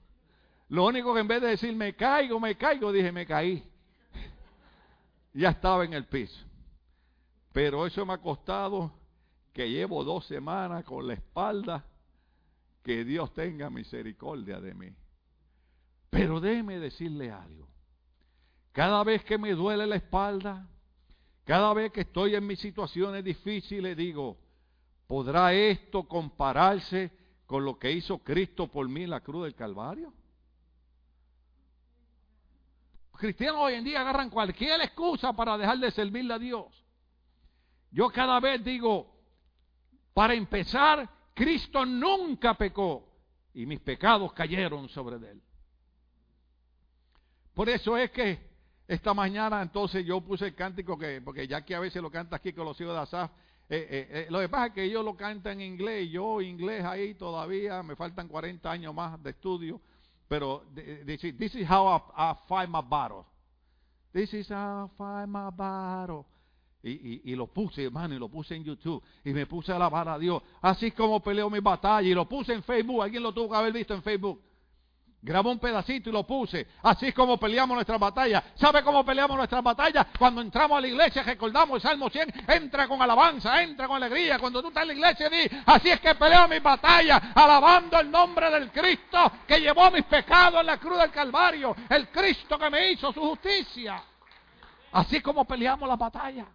Lo único que en vez de decir me caigo, me caigo, dije me caí. Ya estaba en el piso. Pero eso me ha costado que llevo dos semanas con la espalda. Que Dios tenga misericordia de mí. Pero déjeme decirle algo. Cada vez que me duele la espalda, cada vez que estoy en mis situaciones difíciles, digo, ¿podrá esto compararse con lo que hizo Cristo por mí en la cruz del Calvario? Cristianos hoy en día agarran cualquier excusa para dejar de servirle a Dios. Yo cada vez digo, para empezar, Cristo nunca pecó y mis pecados cayeron sobre él. Por eso es que esta mañana entonces yo puse el cántico que, porque ya que a veces lo canta aquí con los hijos de Asaf, eh, eh, eh, lo que pasa es que ellos lo cantan en inglés, yo inglés ahí todavía, me faltan 40 años más de estudio, pero this is how I, I fight my battle. This is how I fight my battle. Y, lo puse, hermano, y lo puse en YouTube. Y me puse a alabar a Dios. Así como peleo mi batalla. Y lo puse en Facebook. Alguien lo tuvo que haber visto en Facebook. Grabó un pedacito y lo puse. Así es como peleamos nuestra batalla. ¿Sabe cómo peleamos nuestra batalla? Cuando entramos a la iglesia, recordamos el Salmo 100. Entra con alabanza, entra con alegría. Cuando tú estás en la iglesia, di, así es que peleo mi batalla. Alabando el nombre del Cristo que llevó mis pecados en la cruz del Calvario. El Cristo que me hizo su justicia. Así es como peleamos la batalla.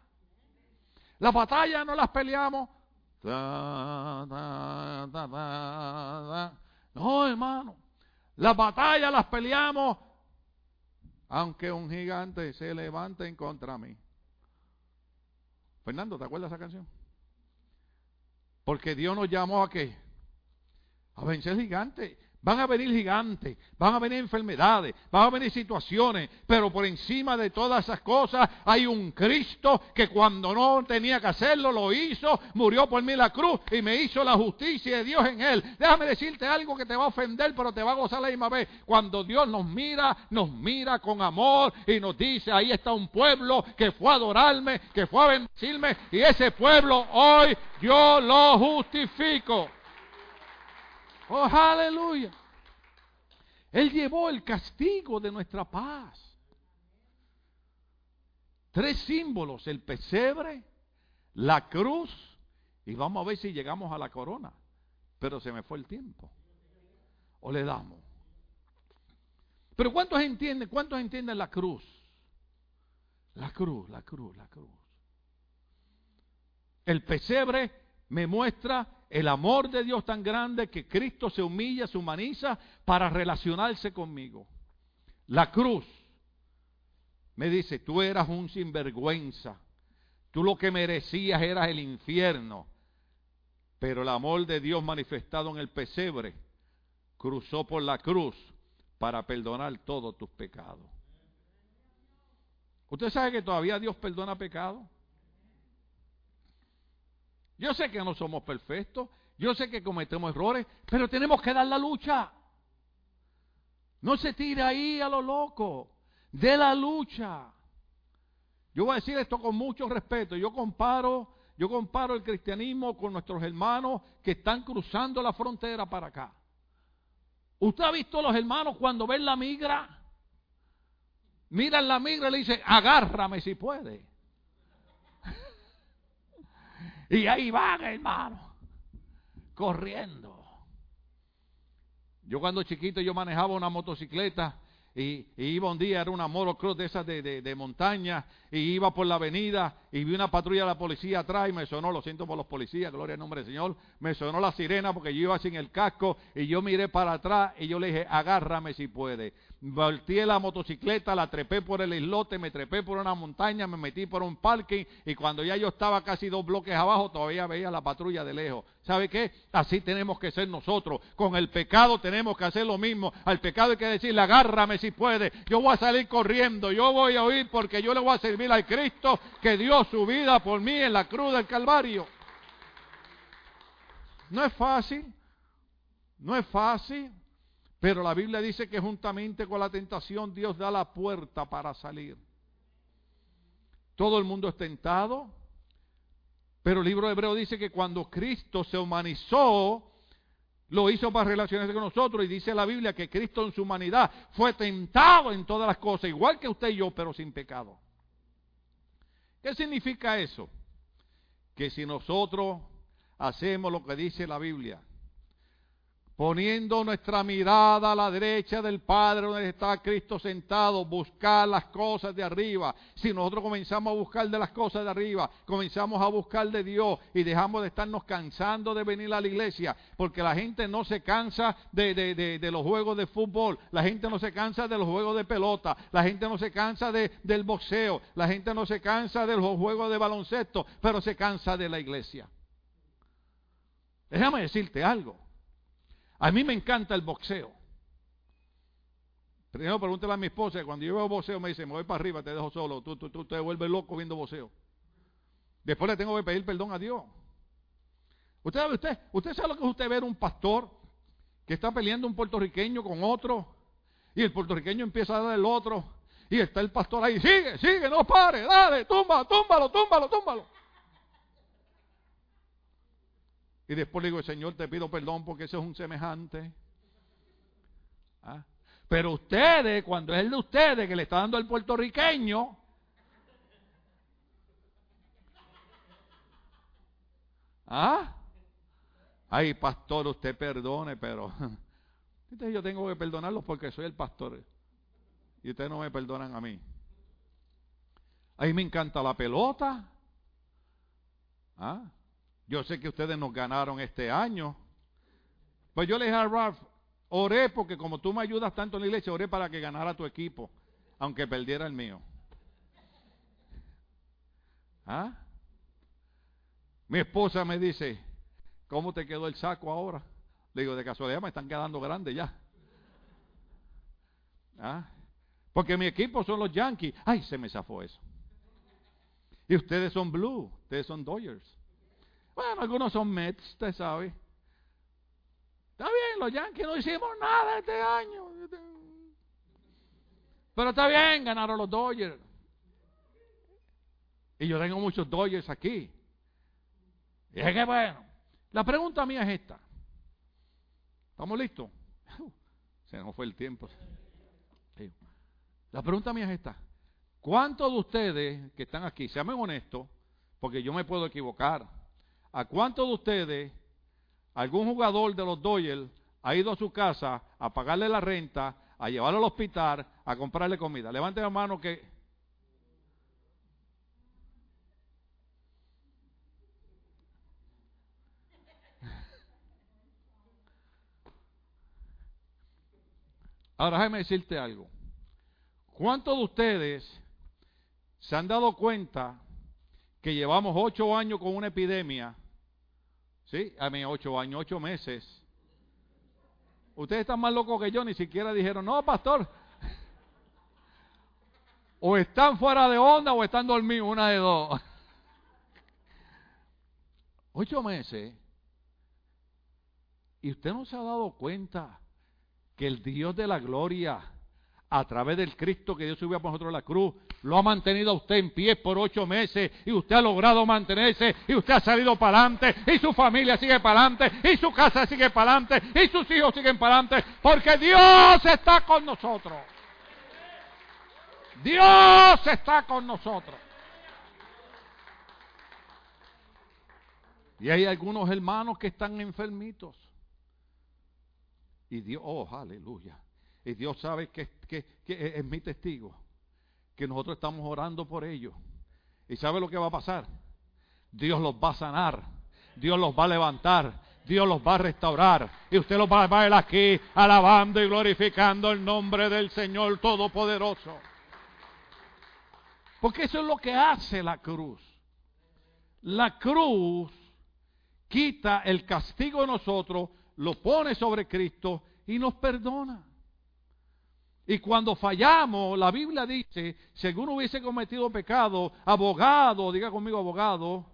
Las batallas no las peleamos. No, hermano. Las batallas las peleamos aunque un gigante se levante en contra mí. Fernando, ¿te acuerdas esa canción? Porque Dios nos llamó a qué? A vencer gigantes. Van a venir gigantes, van a venir enfermedades, van a venir situaciones, pero por encima de todas esas cosas hay un Cristo que cuando no tenía que hacerlo lo hizo, murió por mí la cruz y me hizo la justicia de Dios en él. Déjame decirte algo que te va a ofender, pero te va a gozar la misma vez. Cuando Dios nos mira, nos mira con amor y nos dice, ahí está un pueblo que fue a adorarme, que fue a bendecirme y ese pueblo hoy yo lo justifico. Oh, aleluya. Él llevó el castigo de nuestra paz. Tres símbolos, el pesebre, la cruz, y vamos a ver si llegamos a la corona. Pero se me fue el tiempo. O le damos. Pero ¿cuántos entienden? ¿Cuántos entienden la cruz? La cruz, la cruz, la cruz. El pesebre me muestra el amor de Dios tan grande que Cristo se humilla, se humaniza para relacionarse conmigo. La cruz me dice, tú eras un sinvergüenza, tú lo que merecías era el infierno, pero el amor de Dios manifestado en el pesebre cruzó por la cruz para perdonar todos tus pecados. ¿Usted sabe que todavía Dios perdona pecados? Yo sé que no somos perfectos, yo sé que cometemos errores, pero tenemos que dar la lucha. No se tire ahí a lo loco, de la lucha. Yo voy a decir esto con mucho respeto. Yo comparo, yo comparo el cristianismo con nuestros hermanos que están cruzando la frontera para acá. ¿Usted ha visto a los hermanos cuando ven la migra? Miran la migra y le dicen, agárrame si puede. Y ahí van, hermano, corriendo. Yo cuando chiquito yo manejaba una motocicleta y, iba un día, era una motocross de esas de, de, montaña, y iba por la avenida y vi una patrulla de la policía atrás y me sonó, lo siento por los policías, gloria al nombre del Señor, me sonó la sirena porque yo iba sin el casco y yo miré para atrás y yo le dije, agárrame si puede. Volteé la motocicleta, la trepé por el islote, me trepé por una montaña, me metí por un parking y cuando ya yo estaba casi dos bloques abajo todavía veía la patrulla de lejos. ¿Sabe qué? Así tenemos que ser nosotros. Con el pecado tenemos que hacer lo mismo. Al pecado hay que decirle, agárrame si puede. Yo voy a salir corriendo, yo voy a oír porque yo le voy a servir al Cristo que dio su vida por mí en la cruz del Calvario. No es fácil, no es fácil. Pero la Biblia dice que juntamente con la tentación Dios da la puerta para salir. Todo el mundo es tentado, pero el libro de Hebreo dice que cuando Cristo se humanizó, lo hizo para relacionarse con nosotros y dice la Biblia que Cristo en su humanidad fue tentado en todas las cosas, igual que usted y yo, pero sin pecado. ¿Qué significa eso? Que si nosotros hacemos lo que dice la Biblia, poniendo nuestra mirada a la derecha del Padre donde está Cristo sentado, buscar las cosas de arriba. Si nosotros comenzamos a buscar de las cosas de arriba, comenzamos a buscar de Dios y dejamos de estarnos cansando de venir a la iglesia, porque la gente no se cansa de, los juegos de fútbol, la gente no se cansa de los juegos de pelota, la gente no se cansa del boxeo, la gente no se cansa de los juegos de baloncesto, pero se cansa de la iglesia. Déjame decirte algo. A mí me encanta el boxeo. Primero pregúntale a mi esposa, cuando yo veo boxeo me dice, me voy para arriba, te dejo solo, tú, tú, tú te vuelves loco viendo boxeo. Después le tengo que pedir perdón a Dios. Usted, usted, usted sabe lo que es usted ver un pastor que está peleando un puertorriqueño con otro y el puertorriqueño empieza a dar el otro y está el pastor ahí, sigue, sigue, no pare, dale, túmbalo, túmbalo, túmbalo, túmbalo. Y después le digo, Señor, te pido perdón porque ese es un semejante. ¿Ah? Pero ustedes, cuando es el de ustedes que le está dando al puertorriqueño, ¿ah? Ay, pastor, usted perdone, pero yo tengo que perdonarlos porque soy el pastor. Y ustedes no me perdonan a mí. A mí me encanta la pelota. ¿Ah? Yo sé que ustedes nos ganaron este año. Pues yo le dije a Ralph, oré porque como tú me ayudas tanto en la iglesia, oré para que ganara tu equipo, aunque perdiera el mío. ¿Ah? Mi esposa me dice, ¿cómo te quedó el saco ahora? Le digo, de casualidad me están quedando grandes ya. ¿Ah? Porque mi equipo son los Yankees. Ay, se me zafó eso. Y ustedes son Blue, ustedes son Dodgers. Bueno, algunos son Mets, usted sabe. Está bien, los Yankees no hicimos nada este año. Pero está bien, ganaron los Dodgers. Y yo tengo muchos Dodgers aquí. Y es que bueno, la pregunta mía es esta. ¿Estamos listos? Se nos fue el tiempo. La pregunta mía es esta. ¿Cuántos de ustedes que están aquí, sean honestos, porque yo me puedo equivocar, ¿A cuántos de ustedes, algún jugador de los Dodgers, ha ido a su casa a pagarle la renta, a llevarlo al hospital, a comprarle comida? Levanten la mano que... Ahora déjame decirte algo. ¿Cuántos de ustedes se han dado cuenta que llevamos ocho años con una epidemia Sí, a mí ocho años, ocho meses. Ustedes están más locos que yo, ni siquiera dijeron, no, pastor. O están fuera de onda o están dormidos, una de dos. Ocho meses. Y usted no se ha dado cuenta que el Dios de la gloria a través del Cristo que Dios subió por nosotros a la cruz, lo ha mantenido a usted en pie por ocho meses y usted ha logrado mantenerse y usted ha salido para adelante y su familia sigue para adelante y su casa sigue para adelante y sus hijos siguen para adelante porque Dios está con nosotros. Dios está con nosotros. Y hay algunos hermanos que están enfermitos. Y Dios, oh, aleluya. Y Dios sabe que, es mi testigo, que nosotros estamos orando por ellos. ¿Y sabe lo que va a pasar? Dios los va a sanar, Dios los va a levantar, Dios los va a restaurar. Y usted los va a ver aquí alabando y glorificando el nombre del Señor Todopoderoso. Porque eso es lo que hace la cruz. La cruz quita el castigo de nosotros, lo pone sobre Cristo y nos perdona. Y cuando fallamos, la Biblia dice, si alguno hubiese cometido pecado, abogado, diga conmigo abogado,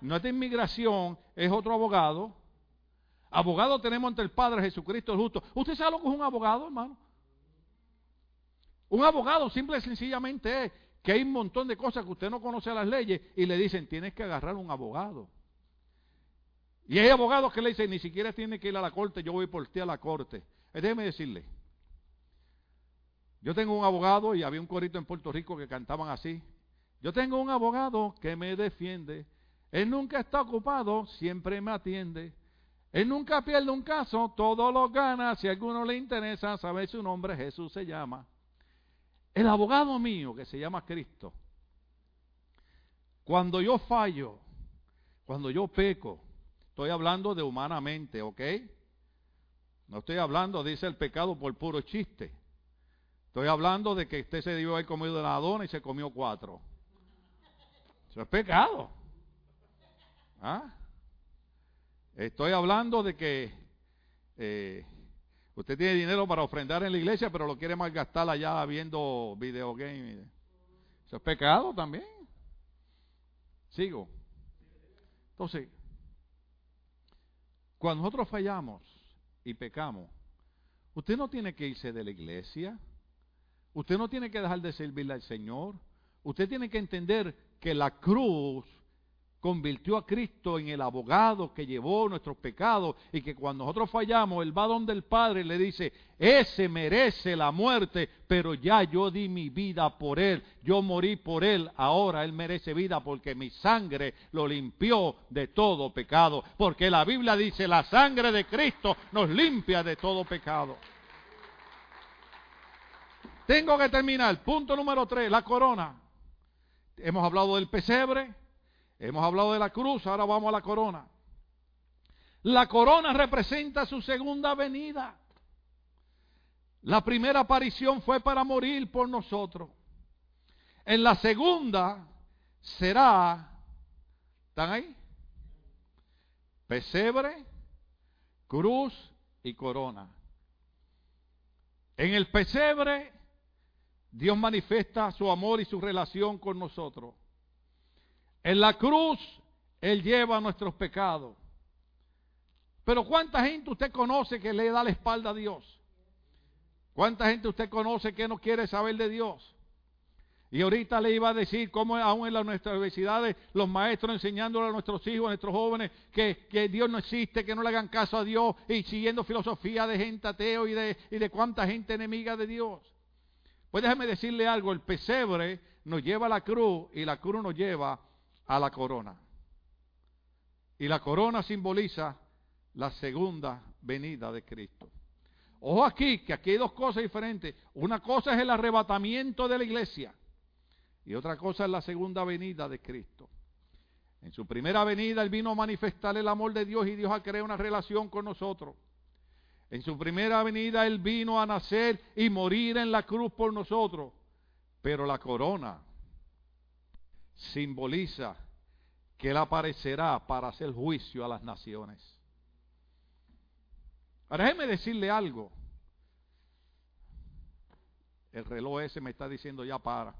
no es de inmigración, es otro abogado. Abogado tenemos ante el Padre Jesucristo el justo. ¿Usted sabe lo que es un abogado, hermano? Un abogado simple y sencillamente es que hay un montón de cosas que usted no conoce las leyes y le dicen, tienes que agarrar un abogado. Y hay abogados que le dicen, ni siquiera tiene que ir a la corte, yo voy por ti a la corte. Déjeme decirle, yo tengo un abogado y había un corito en Puerto Rico que cantaban así. Yo tengo un abogado que me defiende. Él nunca está ocupado, siempre me atiende. Él nunca pierde un caso, todo lo gana. Si a alguno le interesa saber su nombre, Jesús se llama. El abogado mío, que se llama Cristo, cuando yo fallo, cuando yo peco, estoy hablando de humanamente, ¿ok? No estoy hablando, dice el pecado por puro chiste. Estoy hablando de que usted se debió haber comido la dona y se comió cuatro. Eso es pecado. ¿Ah? Estoy hablando de que eh, Usted tiene dinero para ofrendar en la iglesia, pero lo quiere malgastar allá viendo videogames. Eso es pecado también. Sigo. Entonces, cuando nosotros fallamos y pecamos, usted no tiene que irse de la iglesia. Usted no tiene que dejar de servirle al Señor. Usted tiene que entender que la cruz convirtió a Cristo en el abogado que llevó nuestros pecados y que cuando nosotros fallamos, Él va donde el Padre le dice, ese merece la muerte, pero ya yo di mi vida por Él, yo morí por Él, ahora Él merece vida porque mi sangre lo limpió de todo pecado, porque la Biblia dice, la sangre de Cristo nos limpia de todo pecado. Tengo que terminar. Punto número tres, la corona. Hemos hablado del pesebre, Hemos hablado de la cruz, ahora vamos a la corona. La corona representa su segunda venida. La primera aparición fue para morir por nosotros. En la segunda será, ¿están ahí? Pesebre, cruz y corona. En el pesebre Dios manifiesta su amor y su relación con nosotros. En la cruz Él lleva nuestros pecados. Pero ¿cuánta gente usted conoce que le da la espalda a Dios? ¿Cuánta gente usted conoce que no quiere saber de Dios? Y ahorita le iba a decir cómo aún en nuestras universidades los maestros enseñándole a nuestros hijos, a nuestros jóvenes, que, que, Dios no existe, que no le hagan caso a Dios y siguiendo filosofía de gente ateo y de, y de cuánta gente enemiga de Dios. Pues déjeme decirle algo, el pesebre nos lleva a la cruz y la cruz nos lleva a la corona. Y la corona simboliza la segunda venida de Cristo. Ojo aquí, que aquí hay dos cosas diferentes. Una cosa es el arrebatamiento de la iglesia y otra cosa es la segunda venida de Cristo. En su primera venida Él vino a manifestar el amor de Dios y Dios a crear una relación con nosotros. En su primera venida Él vino a nacer y morir en la cruz por nosotros. Pero la corona simboliza que Él aparecerá para hacer juicio a las naciones. Ahora déjeme decirle algo. El reloj ese me está diciendo ya para.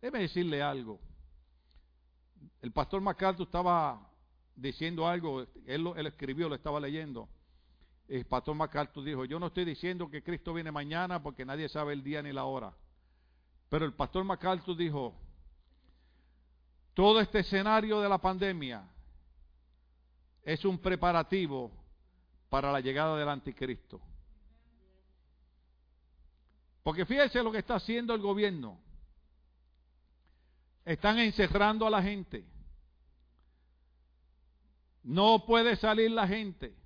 Déjeme decirle algo. El pastor MacArthur estaba diciendo algo, él, lo, él escribió, lo estaba leyendo. El pastor MacArthur dijo, yo no estoy diciendo que Cristo viene mañana porque nadie sabe el día ni la hora. Pero el pastor MacArthur dijo, todo este escenario de la pandemia es un preparativo para la llegada del anticristo. Porque fíjese lo que está haciendo el gobierno. Están encerrando a la gente. No puede salir la gente.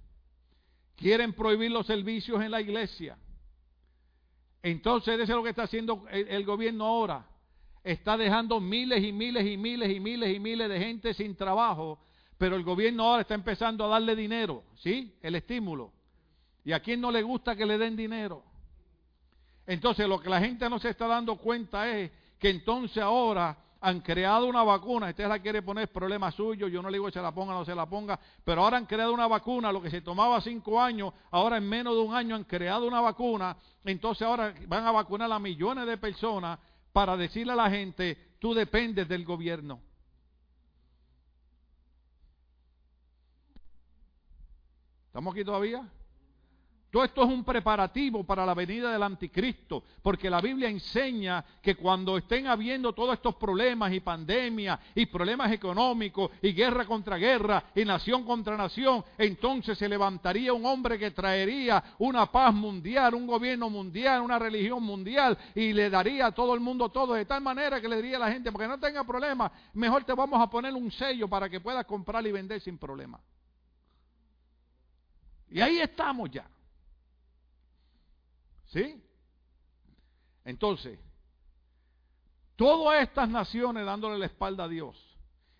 Quieren prohibir los servicios en la iglesia. Entonces, eso es lo que está haciendo el, el gobierno ahora. Está dejando miles y miles y miles y miles y miles de gente sin trabajo, pero el gobierno ahora está empezando a darle dinero, ¿sí? El estímulo. ¿Y a quién no le gusta que le den dinero? Entonces, lo que la gente no se está dando cuenta es que entonces ahora han creado una vacuna, usted la quiere poner, problema suyo, yo no le digo que se la ponga o no se la ponga, pero ahora han creado una vacuna, lo que se tomaba cinco años, ahora en menos de un año han creado una vacuna, entonces ahora van a vacunar a millones de personas para decirle a la gente, tú dependes del gobierno. ¿Estamos aquí todavía? Todo esto es un preparativo para la venida del anticristo, porque la Biblia enseña que cuando estén habiendo todos estos problemas y pandemias y problemas económicos y guerra contra guerra y nación contra nación, entonces se levantaría un hombre que traería una paz mundial, un gobierno mundial, una religión mundial y le daría a todo el mundo todo de tal manera que le diría a la gente, porque no tenga problemas, mejor te vamos a poner un sello para que puedas comprar y vender sin problema. Y ahí estamos ya. ¿Sí? Entonces, todas estas naciones dándole la espalda a Dios,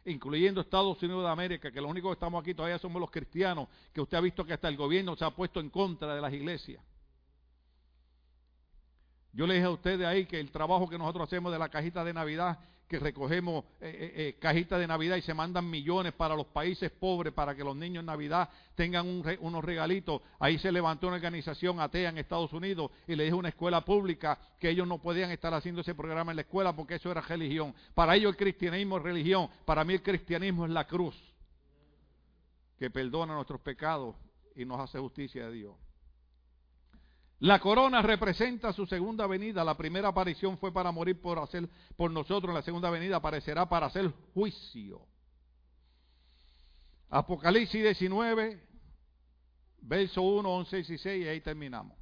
incluyendo Estados Unidos de América, que lo único que estamos aquí todavía somos los cristianos, que usted ha visto que hasta el gobierno se ha puesto en contra de las iglesias. Yo le dije a ustedes ahí que el trabajo que nosotros hacemos de la cajita de Navidad que recogemos eh, eh, eh, cajitas de Navidad y se mandan millones para los países pobres para que los niños en Navidad tengan unos regalitos. Ahí se levantó una organización atea en Estados Unidos y le dijo a una escuela pública que ellos no podían estar haciendo ese programa en la escuela porque eso era religión. Para ellos el cristianismo es religión. Para mí el cristianismo es la cruz que perdona nuestros pecados y nos hace justicia de Dios. La corona representa su segunda venida. La primera aparición fue para morir por nosotros. La segunda venida aparecerá para hacer juicio. Apocalipsis 19, verso 1, 11 y 16, y ahí terminamos.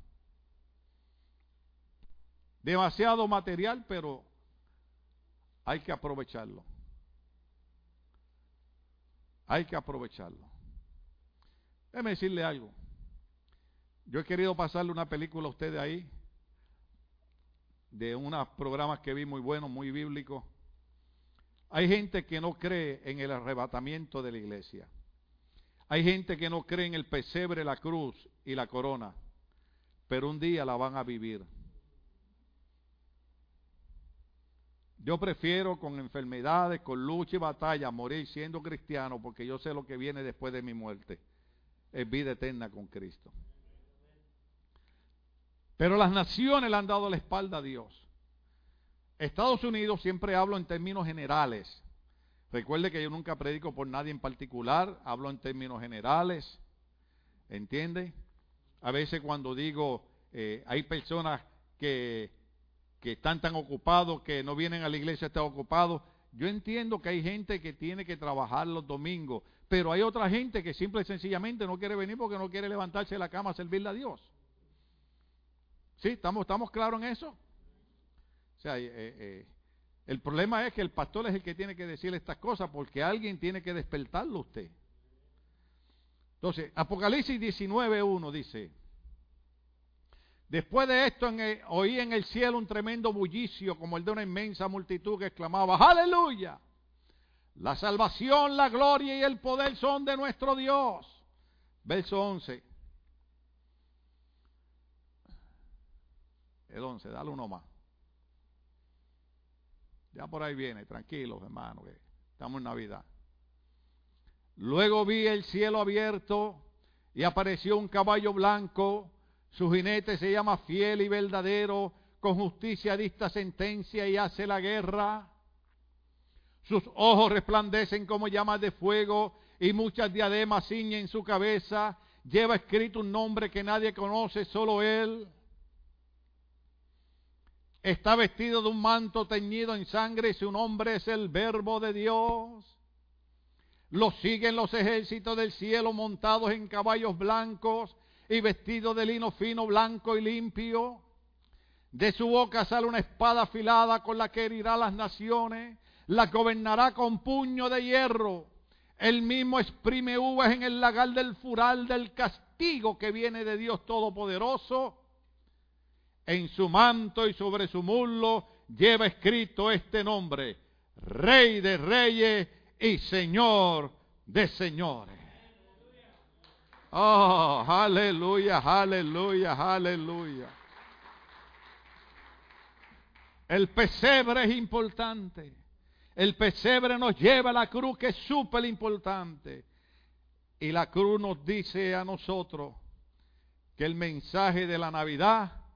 Demasiado material, pero hay que aprovecharlo. Hay que aprovecharlo. Déjeme decirle algo. Yo he querido pasarle una película a ustedes ahí, de unos programas que vi muy buenos, muy bíblicos. Hay gente que no cree en el arrebatamiento de la iglesia. Hay gente que no cree en el pesebre, la cruz y la corona, pero un día la van a vivir. Yo prefiero con enfermedades, con lucha y batalla, morir siendo cristiano porque yo sé lo que viene después de mi muerte. Es vida eterna con Cristo. Pero las naciones le han dado la espalda a Dios. Estados Unidos siempre hablo en términos generales. Recuerde que yo nunca predico por nadie en particular, hablo en términos generales. ¿Entiende? A veces cuando digo, eh, hay personas que, que están tan ocupados que no vienen a la iglesia, están ocupados. Yo entiendo que hay gente que tiene que trabajar los domingos, pero hay otra gente que simple y sencillamente no quiere venir porque no quiere levantarse de la cama a servirle a Dios. ¿Sí? ¿Estamos, claros en eso? O sea, eh, eh, el problema es que el pastor es el que tiene que decirle estas cosas porque alguien tiene que despertarlo usted. Entonces, Apocalipsis 19.1 dice, después de esto oí en el cielo un tremendo bullicio como el de una inmensa multitud que exclamaba, aleluya, la salvación, la gloria y el poder son de nuestro Dios. Verso 11. El 11, dale uno más. Ya por ahí viene, tranquilos hermanos, estamos en Navidad. Luego vi el cielo abierto y apareció un caballo blanco. Su jinete se llama fiel y verdadero, con justicia dicta sentencia y hace la guerra. Sus ojos resplandecen como llamas de fuego y muchas diademas ciñen su cabeza. Lleva escrito un nombre que nadie conoce, solo él está vestido de un manto teñido en sangre y su nombre es el verbo de Dios. Lo siguen los ejércitos del cielo montados en caballos blancos y vestidos de lino fino, blanco y limpio. De su boca sale una espada afilada con la que herirá las naciones, la gobernará con puño de hierro. El mismo exprime uvas en el lagar del fural del castigo que viene de Dios Todopoderoso. En su manto y sobre su muslo lleva escrito este nombre, Rey de Reyes y Señor de Señores. Oh, aleluya, aleluya, aleluya. El pesebre es importante. El pesebre nos lleva a la cruz que es súper importante. Y la cruz nos dice a nosotros que el mensaje de la Navidad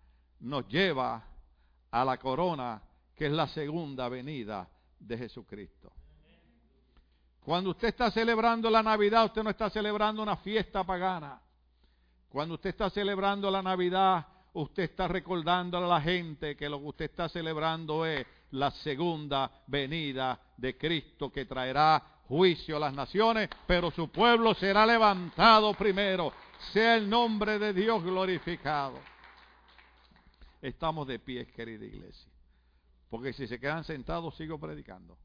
nos lleva a la corona, que es la segunda venida de Jesucristo. Cuando usted está celebrando la Navidad, usted no está celebrando una fiesta pagana. Cuando usted está celebrando la Navidad, usted está recordando a la gente que lo que usted está celebrando es la segunda venida de Cristo que traerá juicio a las naciones, pero su pueblo será levantado primero. Sea el nombre de Dios glorificado. Estamos de pie, querida iglesia. Porque si se quedan sentados, sigo predicando.